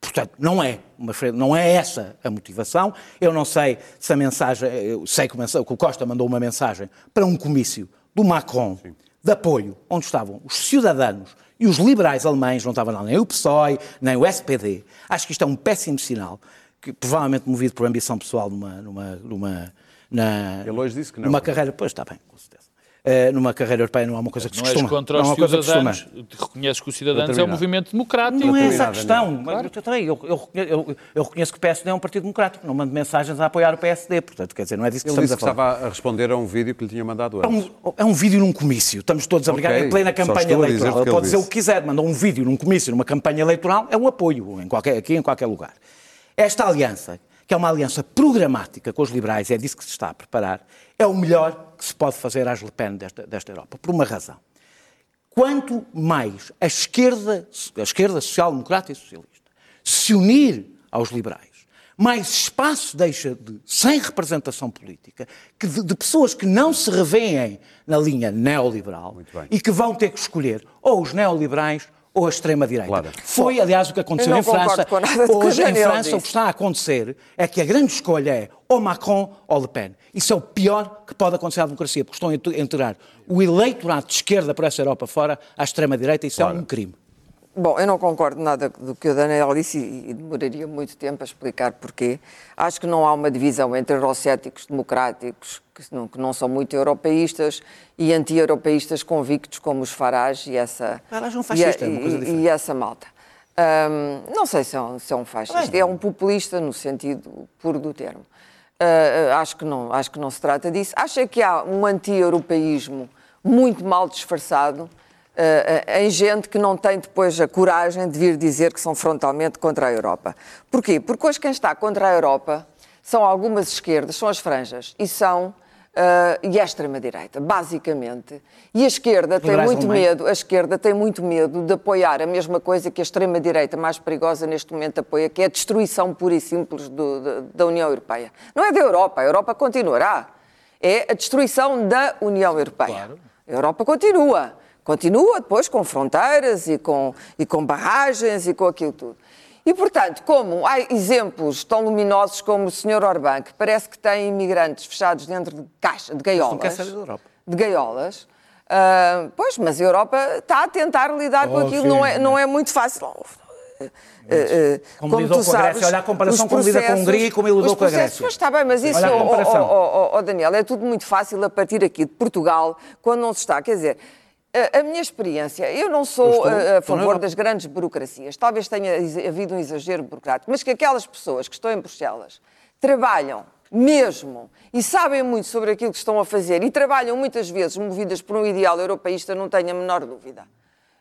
Portanto, não é, uma não é essa a motivação. Eu não sei se a mensagem, eu sei que o, Costa mandou uma mensagem para um comício do Macron de apoio, onde estavam os cidadãos e os liberais alemães, não estava lá nem o PSOE, nem o SPD. Acho que isto é um péssimo sinal, que provavelmente movido por ambição pessoal numa, numa, numa, na, Ele hoje disse que não. numa carreira, pois está bem, com certeza. Numa carreira europeia não há uma coisa que se Não és costuma. contra não os há uma coisa que se costuma. cidadãos. Reconheces que os cidadãos é um movimento democrático. Não é essa a questão. Eu, também, eu, eu reconheço, eu- eu reconheço que o PSD é um partido democrático, não mando mensagens a apoiar o PSD, portanto, quer dizer, não é disso que Ele estamos disse a que falar. estava a responder a um vídeo que lhe tinha mandado É antes. um, é um vídeo num comício, estamos todos a brigar Ok, em plena campanha eleitoral. que Ele ele pode dizer o que quiser, mandar um vídeo num comício, numa campanha eleitoral, é um apoio em qualquer, aqui em qualquer lugar. Esta aliança, que é uma aliança programática com os liberais, é disso que se está a preparar, é o melhor que se pode fazer às Le Pen desta, desta Europa, por uma razão. Quanto mais a esquerda, a esquerda social-democrata e socialista se unir aos liberais, mais espaço deixa de, sem representação política, que de, de pessoas que não se revêem na linha neoliberal e que vão ter que escolher ou os neoliberais ou a extrema-direita. Claro. Foi, aliás, o que aconteceu em França. o Hoje, em França, o disse. que está a acontecer é que a grande escolha é ou Macron ou Le Pen. Isso é o pior que pode acontecer à democracia, porque estão a ent- enterrar o eleitorado de esquerda por essa Europa fora à extrema-direita. Isso é um crime. Bom, eu não concordo nada do que o Daniel disse e, demoraria muito tempo a explicar porquê. Acho que não há uma divisão entre eurocéticos democráticos, que não, que não são muito europeístas, e anti-europeístas convictos como os Farage e essa, Farage é um fascista, é e- e essa malta. Ahm, não sei se é um, se é um fascista, é um populista no sentido puro do termo. Ah, acho, que não, acho que não se trata disso. Acho que há um anti-europeísmo muito mal disfarçado ah, em gente que não tem depois a coragem de vir dizer que são frontalmente contra a Europa. Porquê? Porque hoje quem está contra a Europa são algumas esquerdas, são as franjas, e são ah, e a extrema-direita, basicamente. E a esquerda tem muito medo, a esquerda tem muito medo de apoiar a mesma coisa que a extrema-direita mais perigosa neste momento apoia, que é a destruição pura e simples do- da- da União Europeia. Não é da Europa, a Europa continuará. É a destruição da União Europeia. A Europa continua. Continua depois com fronteiras e com, e com barragens e com aquilo tudo. E, portanto, como há exemplos tão luminosos como o Sr. Orbán, que parece que tem imigrantes fechados dentro de caixa, de gaiolas, de gaiolas. Ah, pois, mas a Europa está a tentar lidar com Oh, aquilo, sim, não é, não é muito fácil. Ah, ah, Como lidou com a Grécia, olha a comparação como lida com a Hungria e como ele lidou com a Grécia. Pois está bem, mas isso, Olha oh, oh, oh, oh, Daniel, é tudo muito fácil a partir aqui de Portugal, quando não se está. Quer dizer, a, a minha experiência, eu não sou Eu estou- a- a, na favor das grandes burocracias. Talvez tenha havido um exagero burocrático, mas que aquelas pessoas que estão em Bruxelas trabalham mesmo e sabem muito sobre aquilo que estão a fazer e trabalham muitas vezes movidas por um ideal europeísta, não tenho a menor dúvida.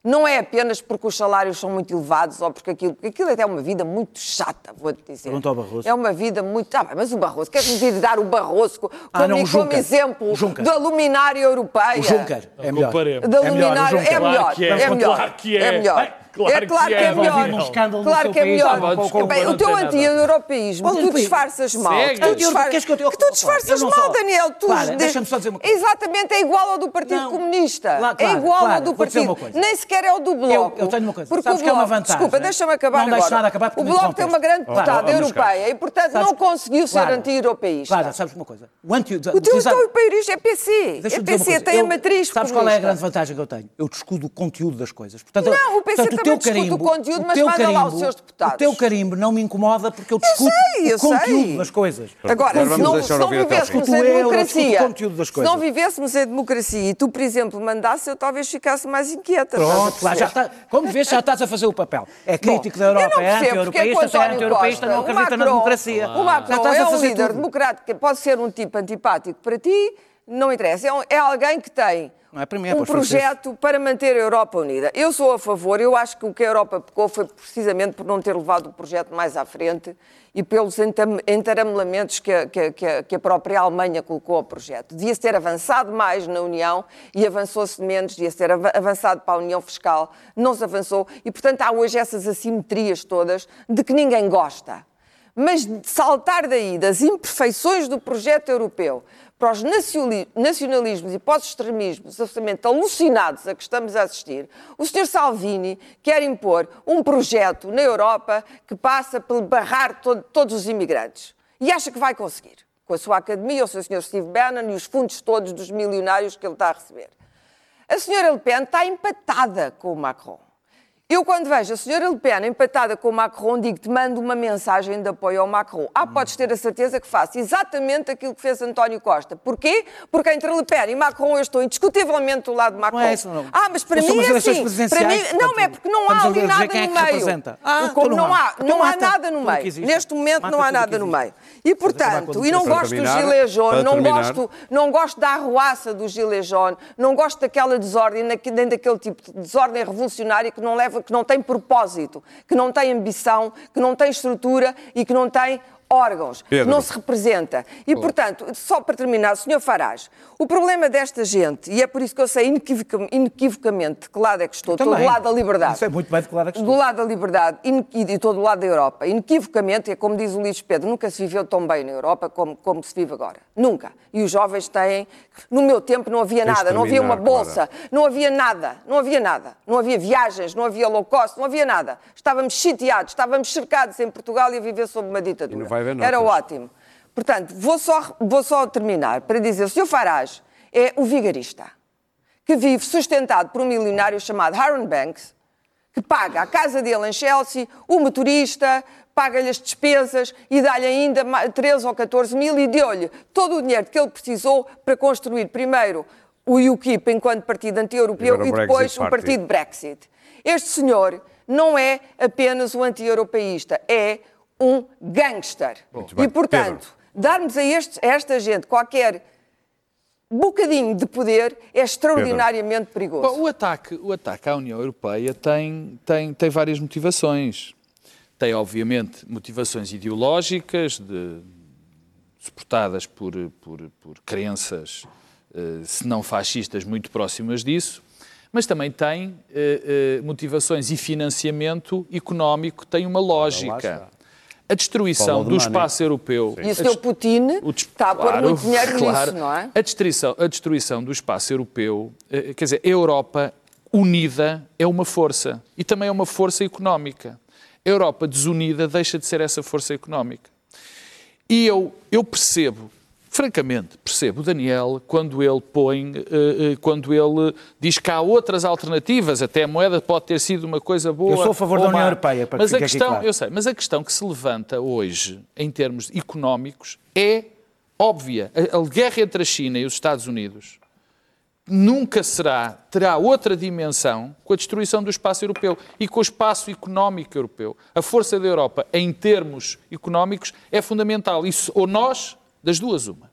Não é apenas porque os salários são muito elevados ou porque aquilo. Porque aquilo é uma vida muito chata, vou-te dizer. Pergunta ao Barroso. É uma vida muito. Ah, bem, mas o Barroso, queres-me vir dar o Barroso co- como, Ah, não, o como exemplo O Juncker. da luminária europeia? O Juncker é melhor. Da É luminária. É melhor. Claro que é. É melhor. Claro que é. É melhor. Claro É claro que que é. é melhor. No Claro que é melhor. Bem, O teu anti-europeísmo, tu disfarças mal. segue. Tu disfar- que eu que tu disfarças mal, Daniel. Tu deixa-me só dizer uma coisa. Exatamente, é igual ao do Partido Não. Comunista. Claro, é claro, igual claro. ao do Partido. Nem sequer é o do Bloco. eu tenho uma coisa. Porque Sabes o que é uma Bloco- vantagem? Desculpa, deixa-me acabar Não agora. nada acabar porque O Bloco tem uma grande deputada Claro, europeia e, portanto, Sabes- não conseguiu ser anti-europeísta. Clara, sabes uma coisa? O, anti, O teu anti-europeísta é PC. É PC, tem a matriz Sabes qual é a grande vantagem que eu tenho? Eu discuto o conteúdo das coisas. Portanto, Não, o PC portanto, também teu carimbo, o conteúdo, o mas teu manda lá carimbo, os seus deputados. O teu carimbo não me incomoda porque eu discuto sei, eu o conteúdo sei. das coisas. Agora, se não, se não vivêssemos em eu, eu democracia, discuto o conteúdo das se não vivêssemos em democracia e tu, por exemplo, mandasse, eu talvez ficasse mais inquieta. Pronto, lá já está. Como vês, já estás a fazer o papel. É crítico da Europa, eu não é é anti-europeísta, é António anti-europeísta, não acredita na democracia. O Macron é um líder democrático, pode ser um tipo antipático para ti, não interessa. É, um- é alguém que tem é um projeto para manter a Europa unida. Eu sou a favor, eu acho que o que a Europa pecou foi precisamente por não ter levado o projeto mais à frente e pelos entaramelamentos que a, que a- que a- própria Alemanha colocou ao projeto. Devia-se ter avançado mais na União e avançou-se menos, devia-se ter ava- avançado para a União Fiscal, não se avançou e, portanto, há hoje essas assimetrias todas de que ninguém gosta. Mas saltar daí das imperfeições do projeto europeu para os nacionali- nacionalismos e para os extremismos absolutamente alucinados a que estamos a assistir, o Sr. Salvini quer impor um projeto na Europa que passa por barrar to- todos os imigrantes. E acha que vai conseguir, com a sua academia, o seu Sr. Steve Bannon e os fundos todos dos milionários que ele está a receber. A senhora Le Pen está empatada com o Macron. Eu, quando vejo a senhora Le Pen empatada com o Macron, digo-te, mando uma mensagem de apoio ao Macron. Ah, podes ter a certeza que faço exatamente aquilo que fez António Costa. Porquê? Porque entre Le Pen e Macron eu estou indiscutivelmente do lado de Macron. Não é isso, não. Ah, mas para mim é assim. Para mim, não, portanto, é porque não há ali nada é no que meio. Ah, então não não há. Então não há nada no meio. Neste momento Mata não há nada no meio. E, portanto, e não gosto terminar, jaunes, para não gosto não gosto da arruaça do jaunes, não gosto daquela desordem, nem daquele tipo de desordem revolucionária que não, leva, que não tem propósito, que não tem ambição, que não tem estrutura e que não tem órgãos, que Pedro. não se representa. E, portanto, só para terminar, Sr. Farage, o problema desta gente, e é por isso que eu sei inequivoca- inequivocamente de que lado é que estou, estou do lado da liberdade. Isso é muito bem declarado que Do estou. lado da liberdade e de todo o lado da Europa, inequivocamente, é como diz o Luís Pedro, nunca se viveu tão bem na Europa como, como se vive agora. Nunca. E os jovens têm. No meu tempo não havia de nada, não havia uma bolsa, não havia nada, não havia nada. Não havia viagens, não havia low cost, não havia nada. Estávamos sitiados, estávamos cercados em Portugal e a viver sob uma ditadura. E vai haver Era notas. ótimo. Portanto, vou só, vou só terminar para dizer: o Sr. Farage é o vigarista que vive sustentado por um milionário chamado Aaron Banks, que paga a casa dele em Chelsea, o motorista, paga-lhe as despesas e dá-lhe ainda ma- 13 ou 14 mil e deu-lhe todo o dinheiro que ele precisou para construir primeiro o UKIP enquanto partido anti-europeu e o Brexit depois o Party. partido Brexit. Este senhor não é apenas um anti-europeísta, é um gangster. Muito bem. E, portanto, darmos a, estes- a esta gente qualquer bocadinho de poder é extraordinariamente perigoso. Bom, o, ataque, o ataque à União Europeia tem, tem, tem várias motivações. Tem, obviamente, motivações ideológicas, de- suportadas por, por, por crenças, eh, se não fascistas, muito próximas disso, mas também tem eh, eh, motivações e financiamento económico, tem uma lógica. A destruição do espaço europeu. E o Sr. Putin O des- está a pôr claro, muito dinheiro claro. nisso, não é? A destruição, a destruição do espaço europeu, eh, quer dizer, a Europa unida é uma força e também é uma força económica. A Europa desunida deixa de ser essa força económica. E eu, eu percebo, francamente, percebo o Daniel quando ele põe, eh, eh, quando ele diz que há outras alternativas, até a moeda pode ter sido uma coisa boa. Eu sou a favor da União má. Europeia, para que mas a fique aqui questão, claro. eu sei, mas a questão que se levanta hoje, em termos económicos, é óbvia. A, a guerra entre a China e os Estados Unidos nunca será, terá outra dimensão com a destruição do espaço europeu e com o espaço económico europeu. A força da Europa, em termos económicos, é fundamental. Isso, ou nós, das duas, uma.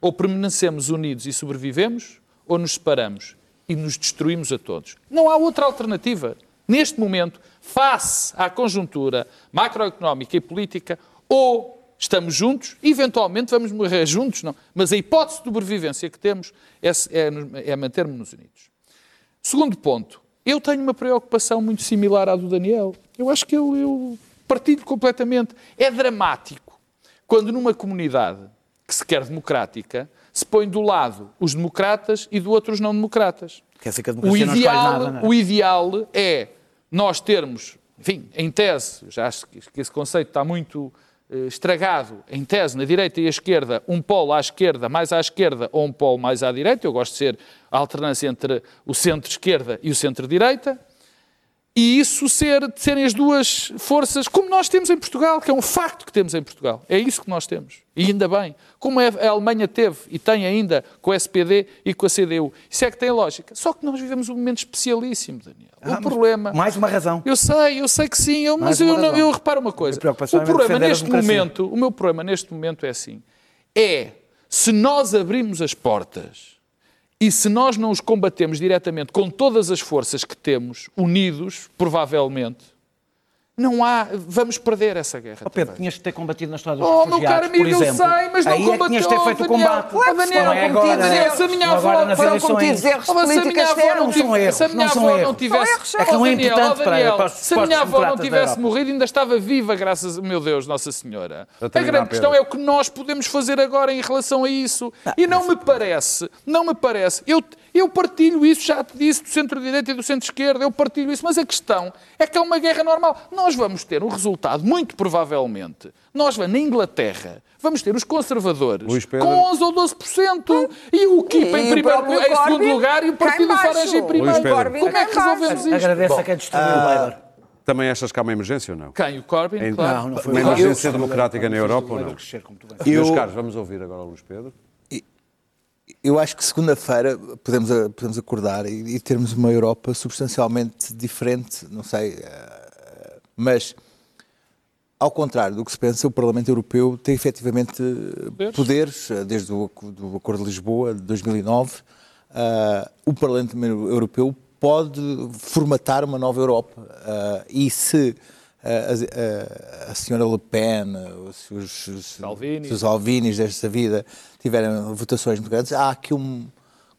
Ou permanecemos unidos e sobrevivemos, ou nos separamos e nos destruímos a todos. Não há outra alternativa. Neste momento, face à conjuntura macroeconómica e política, ou estamos juntos, eventualmente vamos morrer juntos, não. Mas a hipótese de sobrevivência que temos é, é, é mantermos-nos unidos. Segundo ponto, eu tenho uma preocupação muito similar à do Daniel. Eu acho que eu, eu partilho completamente. É dramático quando numa comunidade que se quer democrática se põe do lado os democratas e do outro os não democratas. Quer dizer que a O democracia não escolhe ideal, nada, não é? o ideal é nós termos, enfim, em tese, já acho que que esse conceito está muito eh, estragado, em tese, na direita e à esquerda, um polo à esquerda, mais à esquerda, ou um polo mais à direita. Eu gosto de ser a alternância entre o centro-esquerda e o centro-direita. E isso ser, serem as duas forças, como nós temos em Portugal, que é um facto que temos em Portugal. É isso que nós temos. E ainda bem. Como é, a Alemanha teve e tem ainda com o SPD e com a CDU. Isso é que tem lógica. Só que nós vivemos um momento especialíssimo, Daniel. Ah, o problema. Mais uma razão. Eu sei, eu sei que sim, eu, mas eu, razão. eu reparo uma coisa. O é problema neste momento, o meu problema neste momento é assim: é se nós abrimos as portas e se nós não os combatemos diretamente com todas as forças que temos, unidos, provavelmente, não há. Vamos perder essa guerra. Oh, Pedro, tinhas de ter combatido na história dos Oh, meu refugiados, caro amigo, por eu sei, mas não Aí é que tinhas de ter combateu, feito o combate. Ué, Daniel, não é agora, erros. Se a minha não avó- agora nas foram cometidos erros Oh, mas se a minha políticos avó sérios. não Não são tivesse, erros, se a minha não são avó não erros. tivesse, São erros, são. É que não é importante oh, para- Daniel, para os- se a minha avó não tivesse morrido, ainda estava viva, graças a meu Deus, Nossa Senhora. A grande questão é o que nós podemos fazer agora em relação a isso. E não me parece, não me parece. Eu, eu partilho isso, já te disse, do centro-direita e do centro-esquerda, eu partilho isso, mas a questão é que é uma guerra normal. Nós vamos ter um resultado, muito provavelmente, nós vamos, na Inglaterra, vamos ter os conservadores Pedro. com 11 ou 12% e o KIP E em, o primeiro, em segundo lugar e o Partido. Farage em Luís primeiro. Pedro. Como é que resolvemos isto? Agradeço a quem destruiu o Labour. Também achas que há uma emergência ou não? Quem? O Corbyn? Em- Claro. Não, não foi Uma emergência Eu- democrática na Europa ou não? bem Meus Eu- caros, vamos ouvir agora o Luís Pedro. Eu acho que segunda-feira podemos, podemos acordar e, e termos uma Europa substancialmente diferente, não sei, eh, mas ao contrário do que se pensa, o Parlamento Europeu tem efetivamente Poderes. poderes, eh, desde o do Acordo de Lisboa de 2009. eh, o Parlamento Europeu pode formatar uma nova Europa eh, e se eh, a, a- a senhora Le Pen, eh, os, os- Salvini. os Alvinis desta vida tiverem votações muito grandes, há aqui um,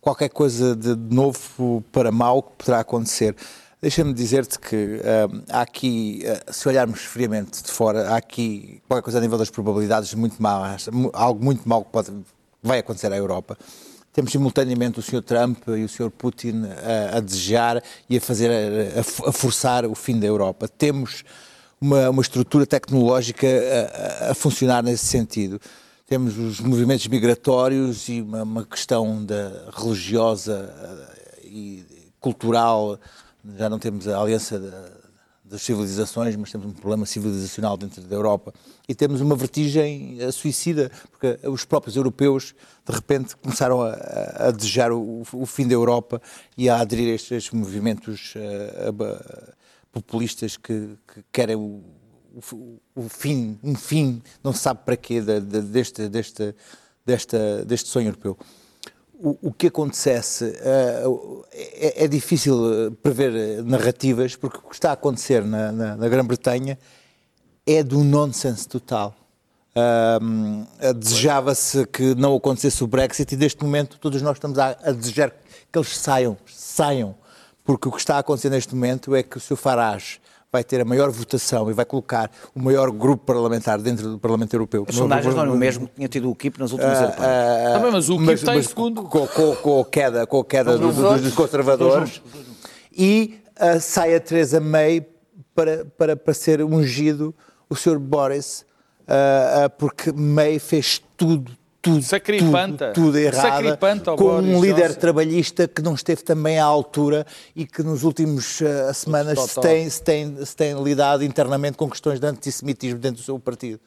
qualquer coisa de novo para mal que poderá acontecer. Deixa-me dizer-te que hum, há aqui, eh, se olharmos friamente de fora, há aqui qualquer coisa a nível das probabilidades muito mu- algo muito mal que pode, vai acontecer à Europa. Temos simultaneamente o Sr. Trump e o Sr. Putin a, a desejar e a fazer a, a a forçar o fim da Europa. Temos uma, uma estrutura tecnológica a- a funcionar nesse sentido. Temos os movimentos migratórios e uma, uma questão da religiosa eh, e cultural. Já não temos a aliança da- das civilizações, mas temos um problema civilizacional dentro da Europa. E temos uma vertigem eh, suicida, porque os próprios europeus, de repente, começaram a, a- desejar o, o fim da Europa e a aderir a estes movimentos eh, populistas que, que querem o, o- o fim, um fim, não se sabe para quê, da- da- deste, deste, desta, deste sonho europeu. O, o que acontecesse eh, é, é difícil eh, prever eh, narrativas, porque o que está a acontecer na, na- na Grã-Bretanha é do nonsense total. Desejava-se que não acontecesse o Brexit e neste momento todos nós estamos a, a desejar que eles saiam, saiam, porque o que está a acontecer neste momento é que o Sr. Farage vai ter a maior votação e vai colocar o maior grupo parlamentar dentro do Parlamento Europeu. As sondagens não eram o mesmo que tinha tido o KIP nas últimas europeias. Ah, Tá bem, mas o Kim está em segundo. Com, com- com a queda, com a queda do- do- dos conservadores e ah, sai a Theresa May para, para, para ser ungido o Sr. Boris, ah, porque May fez tudo, tudo, Sacripanta. tudo, tudo ao com um líder Johnson. trabalhista que não esteve também à altura e que nos últimos ah, semanas se tem, se, tem, se tem lidado internamente com questões de antissemitismo dentro do seu partido.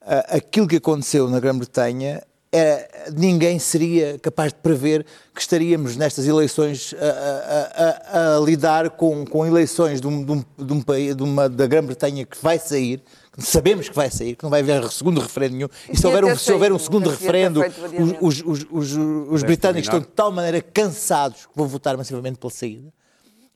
Ah, aquilo que aconteceu na Grã-Bretanha, é, ninguém seria capaz de prever que estaríamos nestas eleições a, a- a- a lidar com, com eleições de, um, de, um, de, um país, de uma, da Grã-Bretanha que vai sair, sabemos que vai sair, que não vai haver segundo referendo nenhum, e se houver um, se houver um segundo referendo, os, os, os, os, os britânicos estão de tal maneira cansados que vão votar massivamente pela saída,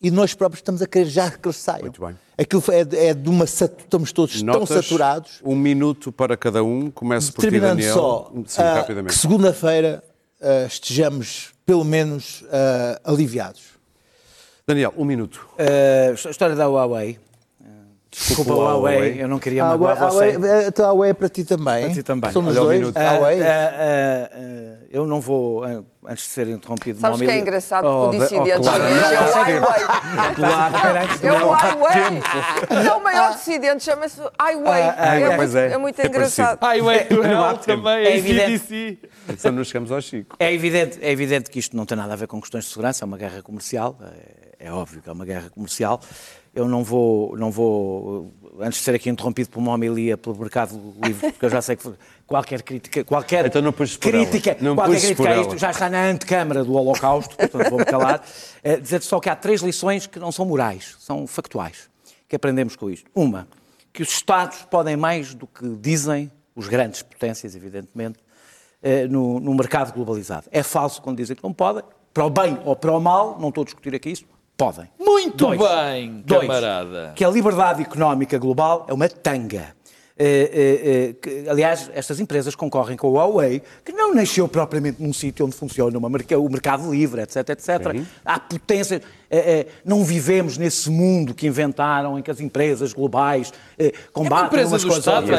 e nós próprios estamos a querer já que eles saiam. Muito bem. Aquilo é, de- é de uma. Estamos todos tão Notas? saturados. Um minuto para cada um. Começo por ti, Daniel. só, Sim, ah, rapidamente. que segunda-feira ah, estejamos, pelo menos, ah, aliviados. Daniel, um minuto. Uh, a história da Huawei. Uh, Desculpa, o Huawei, Huawei. eu não queria Ah, magoar Huawei- você. Huawei- Então a Huawei é para ti também. Para ti também. Somos Olha dois. minuto. Ah, Huawei. ah, ah, ah, eu não vou, ah, antes de ser interrompido, Sabes que é engraçado Oh, que o dissidente oh, claro. é Não, Ai Claro, espera aí, É senão- o Ai Weiwei. É o maior dissidente, chama-se. Ah, ah, é, pois é. é muito É engraçado. O Ed não também, É é evidente. CDC. Então nos chegamos ao Chico. É evidente, é evidente que isto não tem nada a ver com questões de segurança, é uma guerra comercial, é, é óbvio que é uma guerra comercial. Eu não vou, não vou, antes de ser aqui interrompido por uma homilia pelo Mercado Livre, porque eu já sei que qualquer crítica, qualquer Então não crítica. Não qualquer crítica a isto já está na antecâmara do Holocausto, portanto vou-me calar. Eh, dizer só que há três lições que não são morais, são factuais, que aprendemos com isto. Uma, que os Estados podem mais do que dizem, os grandes potências, evidentemente, eh, no, no mercado globalizado. É falso quando dizem que não podem, para o bem ou para o mal, não estou a discutir aqui isso, podem. Muito Dois. bem, Dois. camarada. Que a liberdade económica global é uma tanga. Eh, eh, eh, que, aliás, estas empresas concorrem com a Huawei, que não nasceu propriamente num sítio onde funciona uma o mercado livre, etc, etc. Há potências. não vivemos nesse mundo que inventaram, em que as empresas globais combatem empresa umas do com as Estado,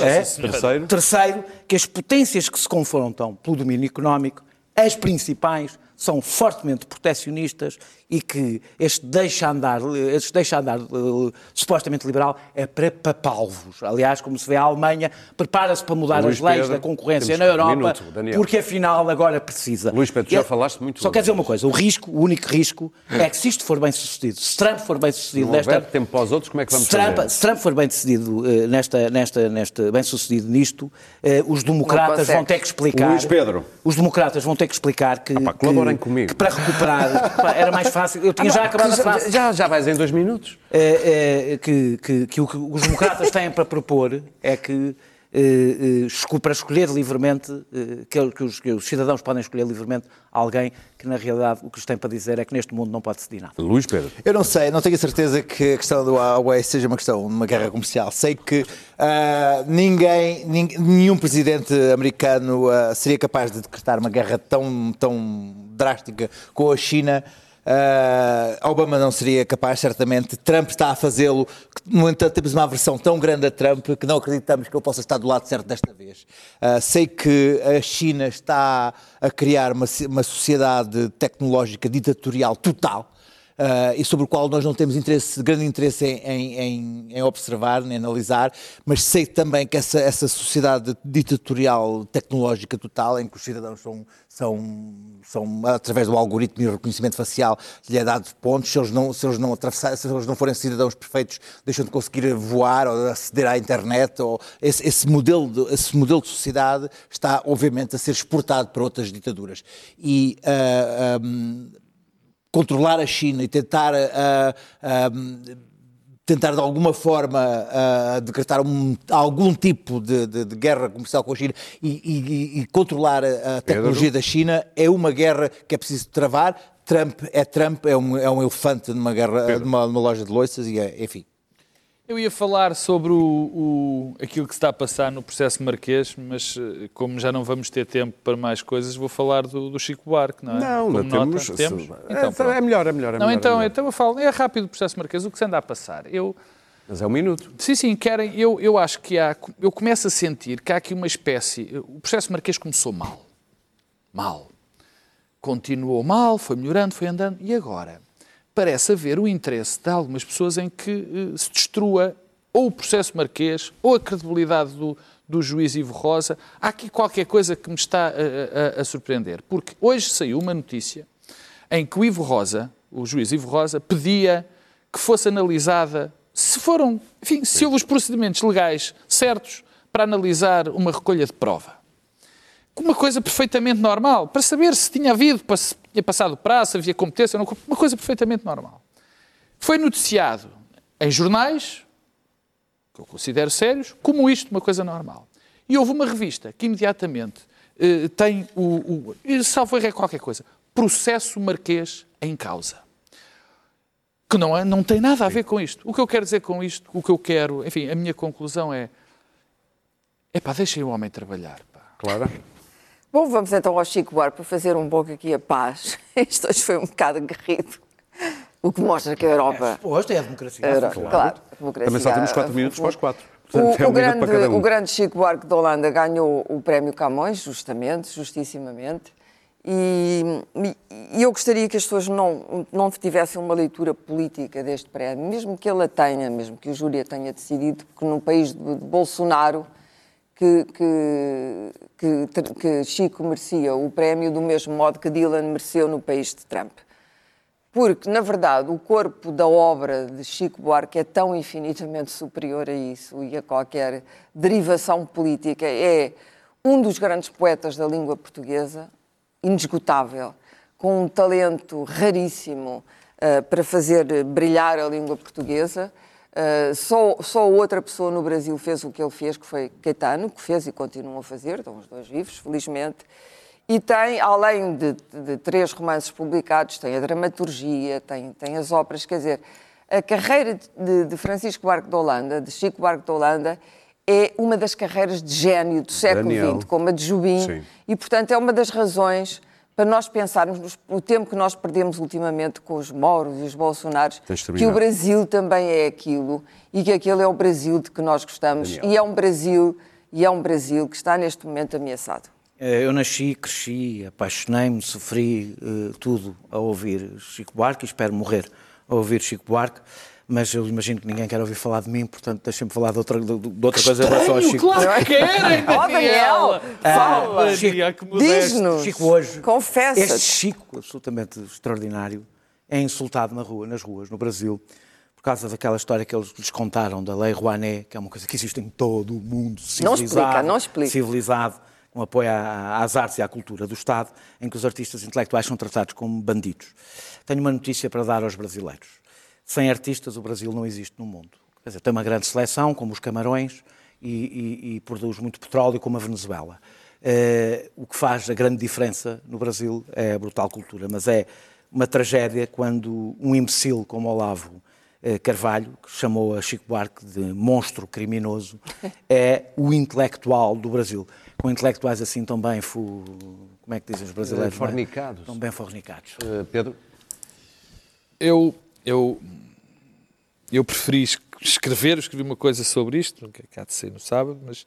É. sim, senhora. Terceiro. Terceiro, que as potências que se confrontam pelo domínio económico, as principais, são fortemente proteccionistas e que este deixa-andar este deixa andar eh, supostamente liberal é para papalvos. Aliás, como se vê, a Alemanha prepara-se para mudar Luís as leis Pedro, da concorrência na um Europa, minuto, Daniel. porque afinal agora precisa. Luís Pedro, já E- falaste muito Só quer dizer uma coisa, o risco, o único risco, é que se isto for bem sucedido, se Trump for bem sucedido não nesta, tempo para os outros, como é que vamos se Trump, fazer? se Trump for bem decidido eh, nesta, nesta, nesta, bem sucedido nisto, eh, os democratas vão ter que explicar. Luís Pedro. Os democratas vão ter que explicar que. pá, colaborem que- comigo. que para recuperar. pá, era mais fácil. Eu tinha já acabado a frase. Já, já vais em dois minutos. Eh, eh, que, que- que o que os democratas têm para propor é que. eh, eh, para escolher livremente, eh, que, os, que os cidadãos podem escolher livremente alguém que, na realidade, o que lhes tem para dizer é que neste mundo não pode decidir nada. Luís Pedro. Eu não sei, não tenho a certeza que a questão do Huawei seja uma questão de uma guerra comercial. Sei que ah, ninguém, nin- nenhum presidente americano ah, seria capaz de decretar uma guerra tão, tão drástica com a China. Ah, Obama não seria capaz, certamente. Trump está a fazê-lo. No entanto, temos uma aversão tão grande a Trump que não acreditamos que ele possa estar do lado certo desta vez. Ah, sei que a China está a criar uma, uma sociedade tecnológica ditatorial total. Uh, e sobre o qual nós não temos interesse, grande interesse em, em- em- observar, nem analisar, mas sei também que essa, essa sociedade ditatorial tecnológica total, em que os cidadãos são, são, são através do algoritmo e reconhecimento facial, lhe é dado pontos, se eles não, se eles não, se eles não forem cidadãos perfeitos, deixam de conseguir voar ou aceder à internet, ou esse, esse modelo de, esse modelo de sociedade está, obviamente, a ser exportado para outras ditaduras. E uh, um, controlar a China e tentar, ah, ah, tentar de alguma forma ah, decretar um- algum tipo de, de- de guerra comercial com a China e, e- e controlar a, a tecnologia da China é uma guerra que é preciso travar. Trump é Trump, é um, é um elefante numa, guerra, numa, numa loja de loiças e é, enfim. Eu ia falar sobre o, o- aquilo que se está a passar no processo marquês, mas eh, como já não vamos ter tempo para mais coisas, vou falar do, do Chico Buarque, não é? Não, Como nota, temos. temos? se- Então, é, é melhor, é melhor. É Não, melhor, então, é melhor. então eu falo, é rápido o processo marquês, o que se anda a passar? Eu, Mas é um minuto. sim, sim, querem, eu, eu acho que há, eu começo a sentir que há aqui uma espécie, o processo marquês começou mal, mal, continuou mal, foi melhorando, foi andando, e agora? Parece haver o interesse de algumas pessoas em que eh, se destrua ou o processo marquês ou a credibilidade do, do juiz Ivo Rosa. Há aqui qualquer coisa que me está a, a- a surpreender, porque hoje saiu uma notícia em que o Ivo Rosa, o juiz Ivo Rosa, pedia que fosse analisada se foram, enfim, se houve os procedimentos legais certos para analisar uma recolha de prova uma coisa perfeitamente normal, para saber se tinha havido, se tinha passado prazo, se havia competência, uma coisa perfeitamente normal. Foi noticiado em jornais, que eu considero sérios, como isto, uma coisa normal. E houve uma revista que imediatamente eh, tem o, o salvo erro é qualquer coisa, processo marquês em causa. Que não, é- não tem nada a ver com isto. O que eu quero dizer com isto, o que eu quero, enfim, a minha conclusão é, é pá, deixem o homem trabalhar. Pá. Claro. Bom, vamos então ao Chico Buarque para fazer um pouco aqui a paz. Isto hoje foi um bocado aguerrido. O que mostra que a Europa... Hoje é a democracia. Euro- claro. claro, a democracia- Também só temos quatro a- minutos para os quatro. O, Portanto, é um o grande, para cada um. o grande Chico Buarque de Holanda ganhou o prémio Camões, justamente, justissimamente. E, e- eu gostaria que as pessoas não, não tivessem uma leitura política deste prémio, mesmo que ele a tenha, mesmo que o júri a tenha decidido, que num país de, de Bolsonaro, que, que, que, que Chico merecia o prémio do mesmo modo que Dylan mereceu no país de Trump. Porque, na verdade, o corpo da obra de Chico Buarque é tão infinitamente superior a isso e a qualquer derivação política. É um dos grandes poetas da língua portuguesa, inesgotável, com um talento raríssimo uh, para fazer brilhar a língua portuguesa. Uh, só, só outra pessoa no Brasil fez o que ele fez, que foi Caetano, que fez e continua a fazer, estão os dois vivos, felizmente. E tem, além de, de, três romances publicados, tem a dramaturgia, tem, tem as óperas, quer dizer, a carreira de, de Francisco Barco de Holanda, de Chico Barco de Holanda, é uma das carreiras de gênio do século XX, como a de Jubim, Sim. e, portanto, é uma das razões para nós pensarmos no tempo que nós perdemos ultimamente com os moros e os bolsonaros, que o Brasil também é aquilo e que aquele é o Brasil de que nós gostamos Daniel. e é um Brasil e é um Brasil que está neste momento ameaçado. Eh, eu nasci, cresci, apaixonei-me, sofri uh, tudo a ouvir Chico Buarque e espero morrer a ouvir Chico Buarque mas eu imagino que ninguém quer ouvir falar de mim, portanto deixem-me falar de outra, de, de outra coisa em relação ao Chico. Claro que querem, Ó oh, Daniel, fala, ah, Chico, diz-nos, Chico hoje, confessa Este Chico, absolutamente extraordinário, é insultado na rua, nas ruas, no Brasil, por causa daquela história que eles lhes contaram da Lei Rouanet, que é uma coisa que existe em todo o mundo civilizado. Não explica, não explica. Civilizado, com apoio às artes e à cultura do Estado, em que os artistas intelectuais são tratados como bandidos. Tenho uma notícia para dar aos brasileiros sem artistas o Brasil não existe no mundo. Quer dizer, tem uma grande seleção, como os Camarões, e, e, e produz muito petróleo, como a Venezuela. Uh, o que faz a grande diferença no Brasil é a brutal cultura, mas é uma tragédia quando um imbecil como Olavo uh, Carvalho, que chamou a Chico Buarque de monstro criminoso, é o intelectual do Brasil. Com intelectuais assim tão bem, fu... como é que dizem os brasileiros? Uh, fornicados. Tão bem fornicados. Pedro? Eu eu, eu preferi escrever, escrevi uma coisa sobre isto, que há de ser no sábado, mas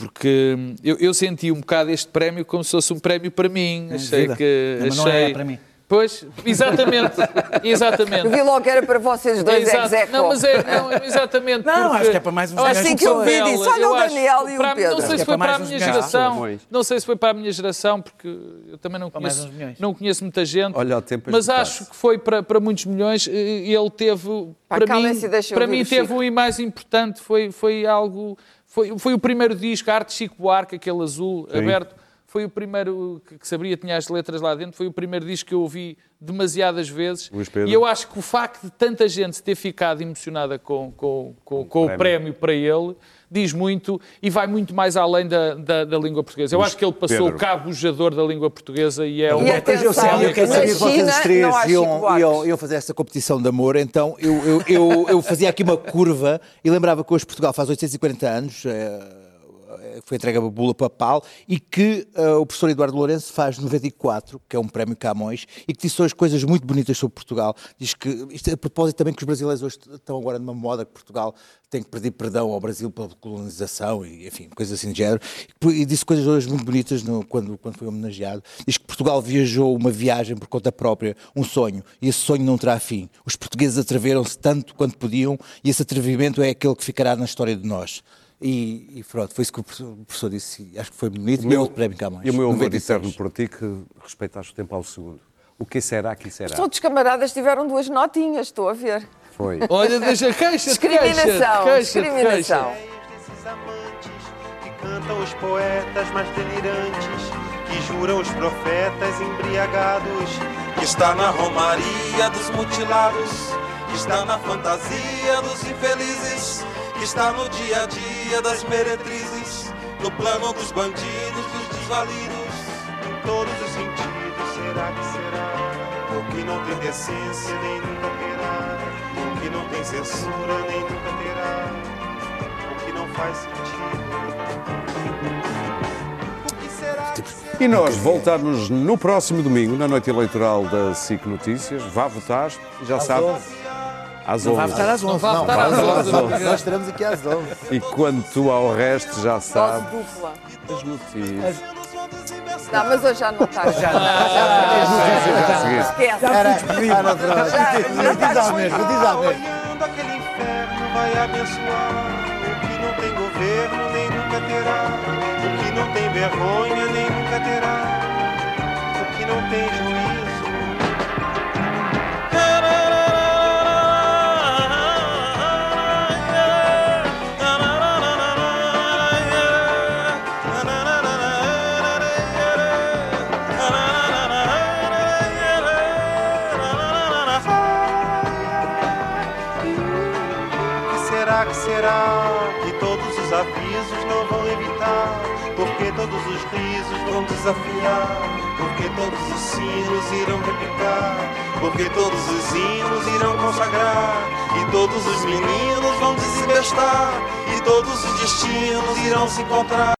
porque eu, eu, senti um bocado este prémio como se fosse um prémio para mim. É achei vida. que. Não, achei... não é para mim. Pois, exatamente, exatamente. Eu vi logo que era para vocês dois, é exato. Não, mas é, não, exatamente. Não, porque... acho que é para mais uns Assim que eu vi, disse, olha o Daniel e o Pedro. Não sei se foi para a minha geração, não sei se foi para a minha geração, porque eu também não conheço, não conheço muita gente, olha, o tempo mas acho que foi para, para muitos milhões e ele teve, para mim, para mim teve o mais importante, foi, foi algo, foi, foi o primeiro disco, a arte Chico Buarque, aquele azul, Sim. aberto, foi o primeiro que, que sabia, tinha as letras lá dentro, foi o primeiro disco que eu ouvi demasiadas vezes. E eu acho que o facto de tanta gente ter ficado emocionada com, com, com, com o prémio para ele diz muito e vai muito mais além da, da, da língua portuguesa. Eu acho que ele passou Pedro. o cabujador da língua portuguesa e é um... E atenção, eu sabia, eu que vocês três iam, iam, iam, fazer essa competição de amor, então eu, eu, eu, eu, fazia aqui uma curva e lembrava que hoje Portugal faz 840 anos... É foi entregue a bula papal e que uh, o professor Eduardo Lourenço faz 94, que é um prémio Camões, e que disse hoje coisas muito bonitas sobre Portugal. Diz que, isto é a propósito também que os brasileiros hoje estão agora numa moda que Portugal tem que pedir perdão ao Brasil pela colonização e, enfim, coisas assim de género. E disse coisas hoje muito bonitas no, quando, quando foi homenageado. Diz que Portugal viajou uma viagem por conta própria, um sonho, e esse sonho não terá fim. Os portugueses atreveram-se tanto quanto podiam, e esse atrevimento é aquele que ficará na história de nós. E, e pronto, foi isso que o professor, o professor disse. Acho que foi bonito. O meu prémio Camões. E o meu amor eterno por ti, que respeitaste o tempo ao segundo. O que será que será? Os outros camaradas tiveram duas notinhas, estou a ver. Foi. Olha, deixa queixa Discriminação. Queixa, discriminação. que cantam os poetas mais delirantes, que juram os profetas embriagados, que está na romaria dos mutilados, que está na fantasia dos infelizes está no dia a dia das meretrizes, no plano dos bandidos, dos desvalidos, em todos os sentidos. Será que será? O que não tem decência nem nunca terá, o que não tem censura nem nunca terá, o que não faz sentido. E nós voltamos no próximo domingo, na noite eleitoral da SIC Notícias. Vá votar, já sabe. Às 11. Não vai votar às 11. Não, vai às 11. Nós estaremos aqui às 11. E quanto ao resto, já sabe. dupla. As notícias. Não, mas hoje já não está. Já não. Já Esquece. Era disponível. Diz à mesma, diz à mesma. aquele inferno vai abençoar o que não tem governo nem nunca terá, o que não tem vergonha nem nunca terá, o que não tem juízo vão desafiar? Porque todos os sinos irão repicar? Porque todos os hinos irão consagrar? E todos os meninos vão desembestar? E todos os destinos irão se encontrar?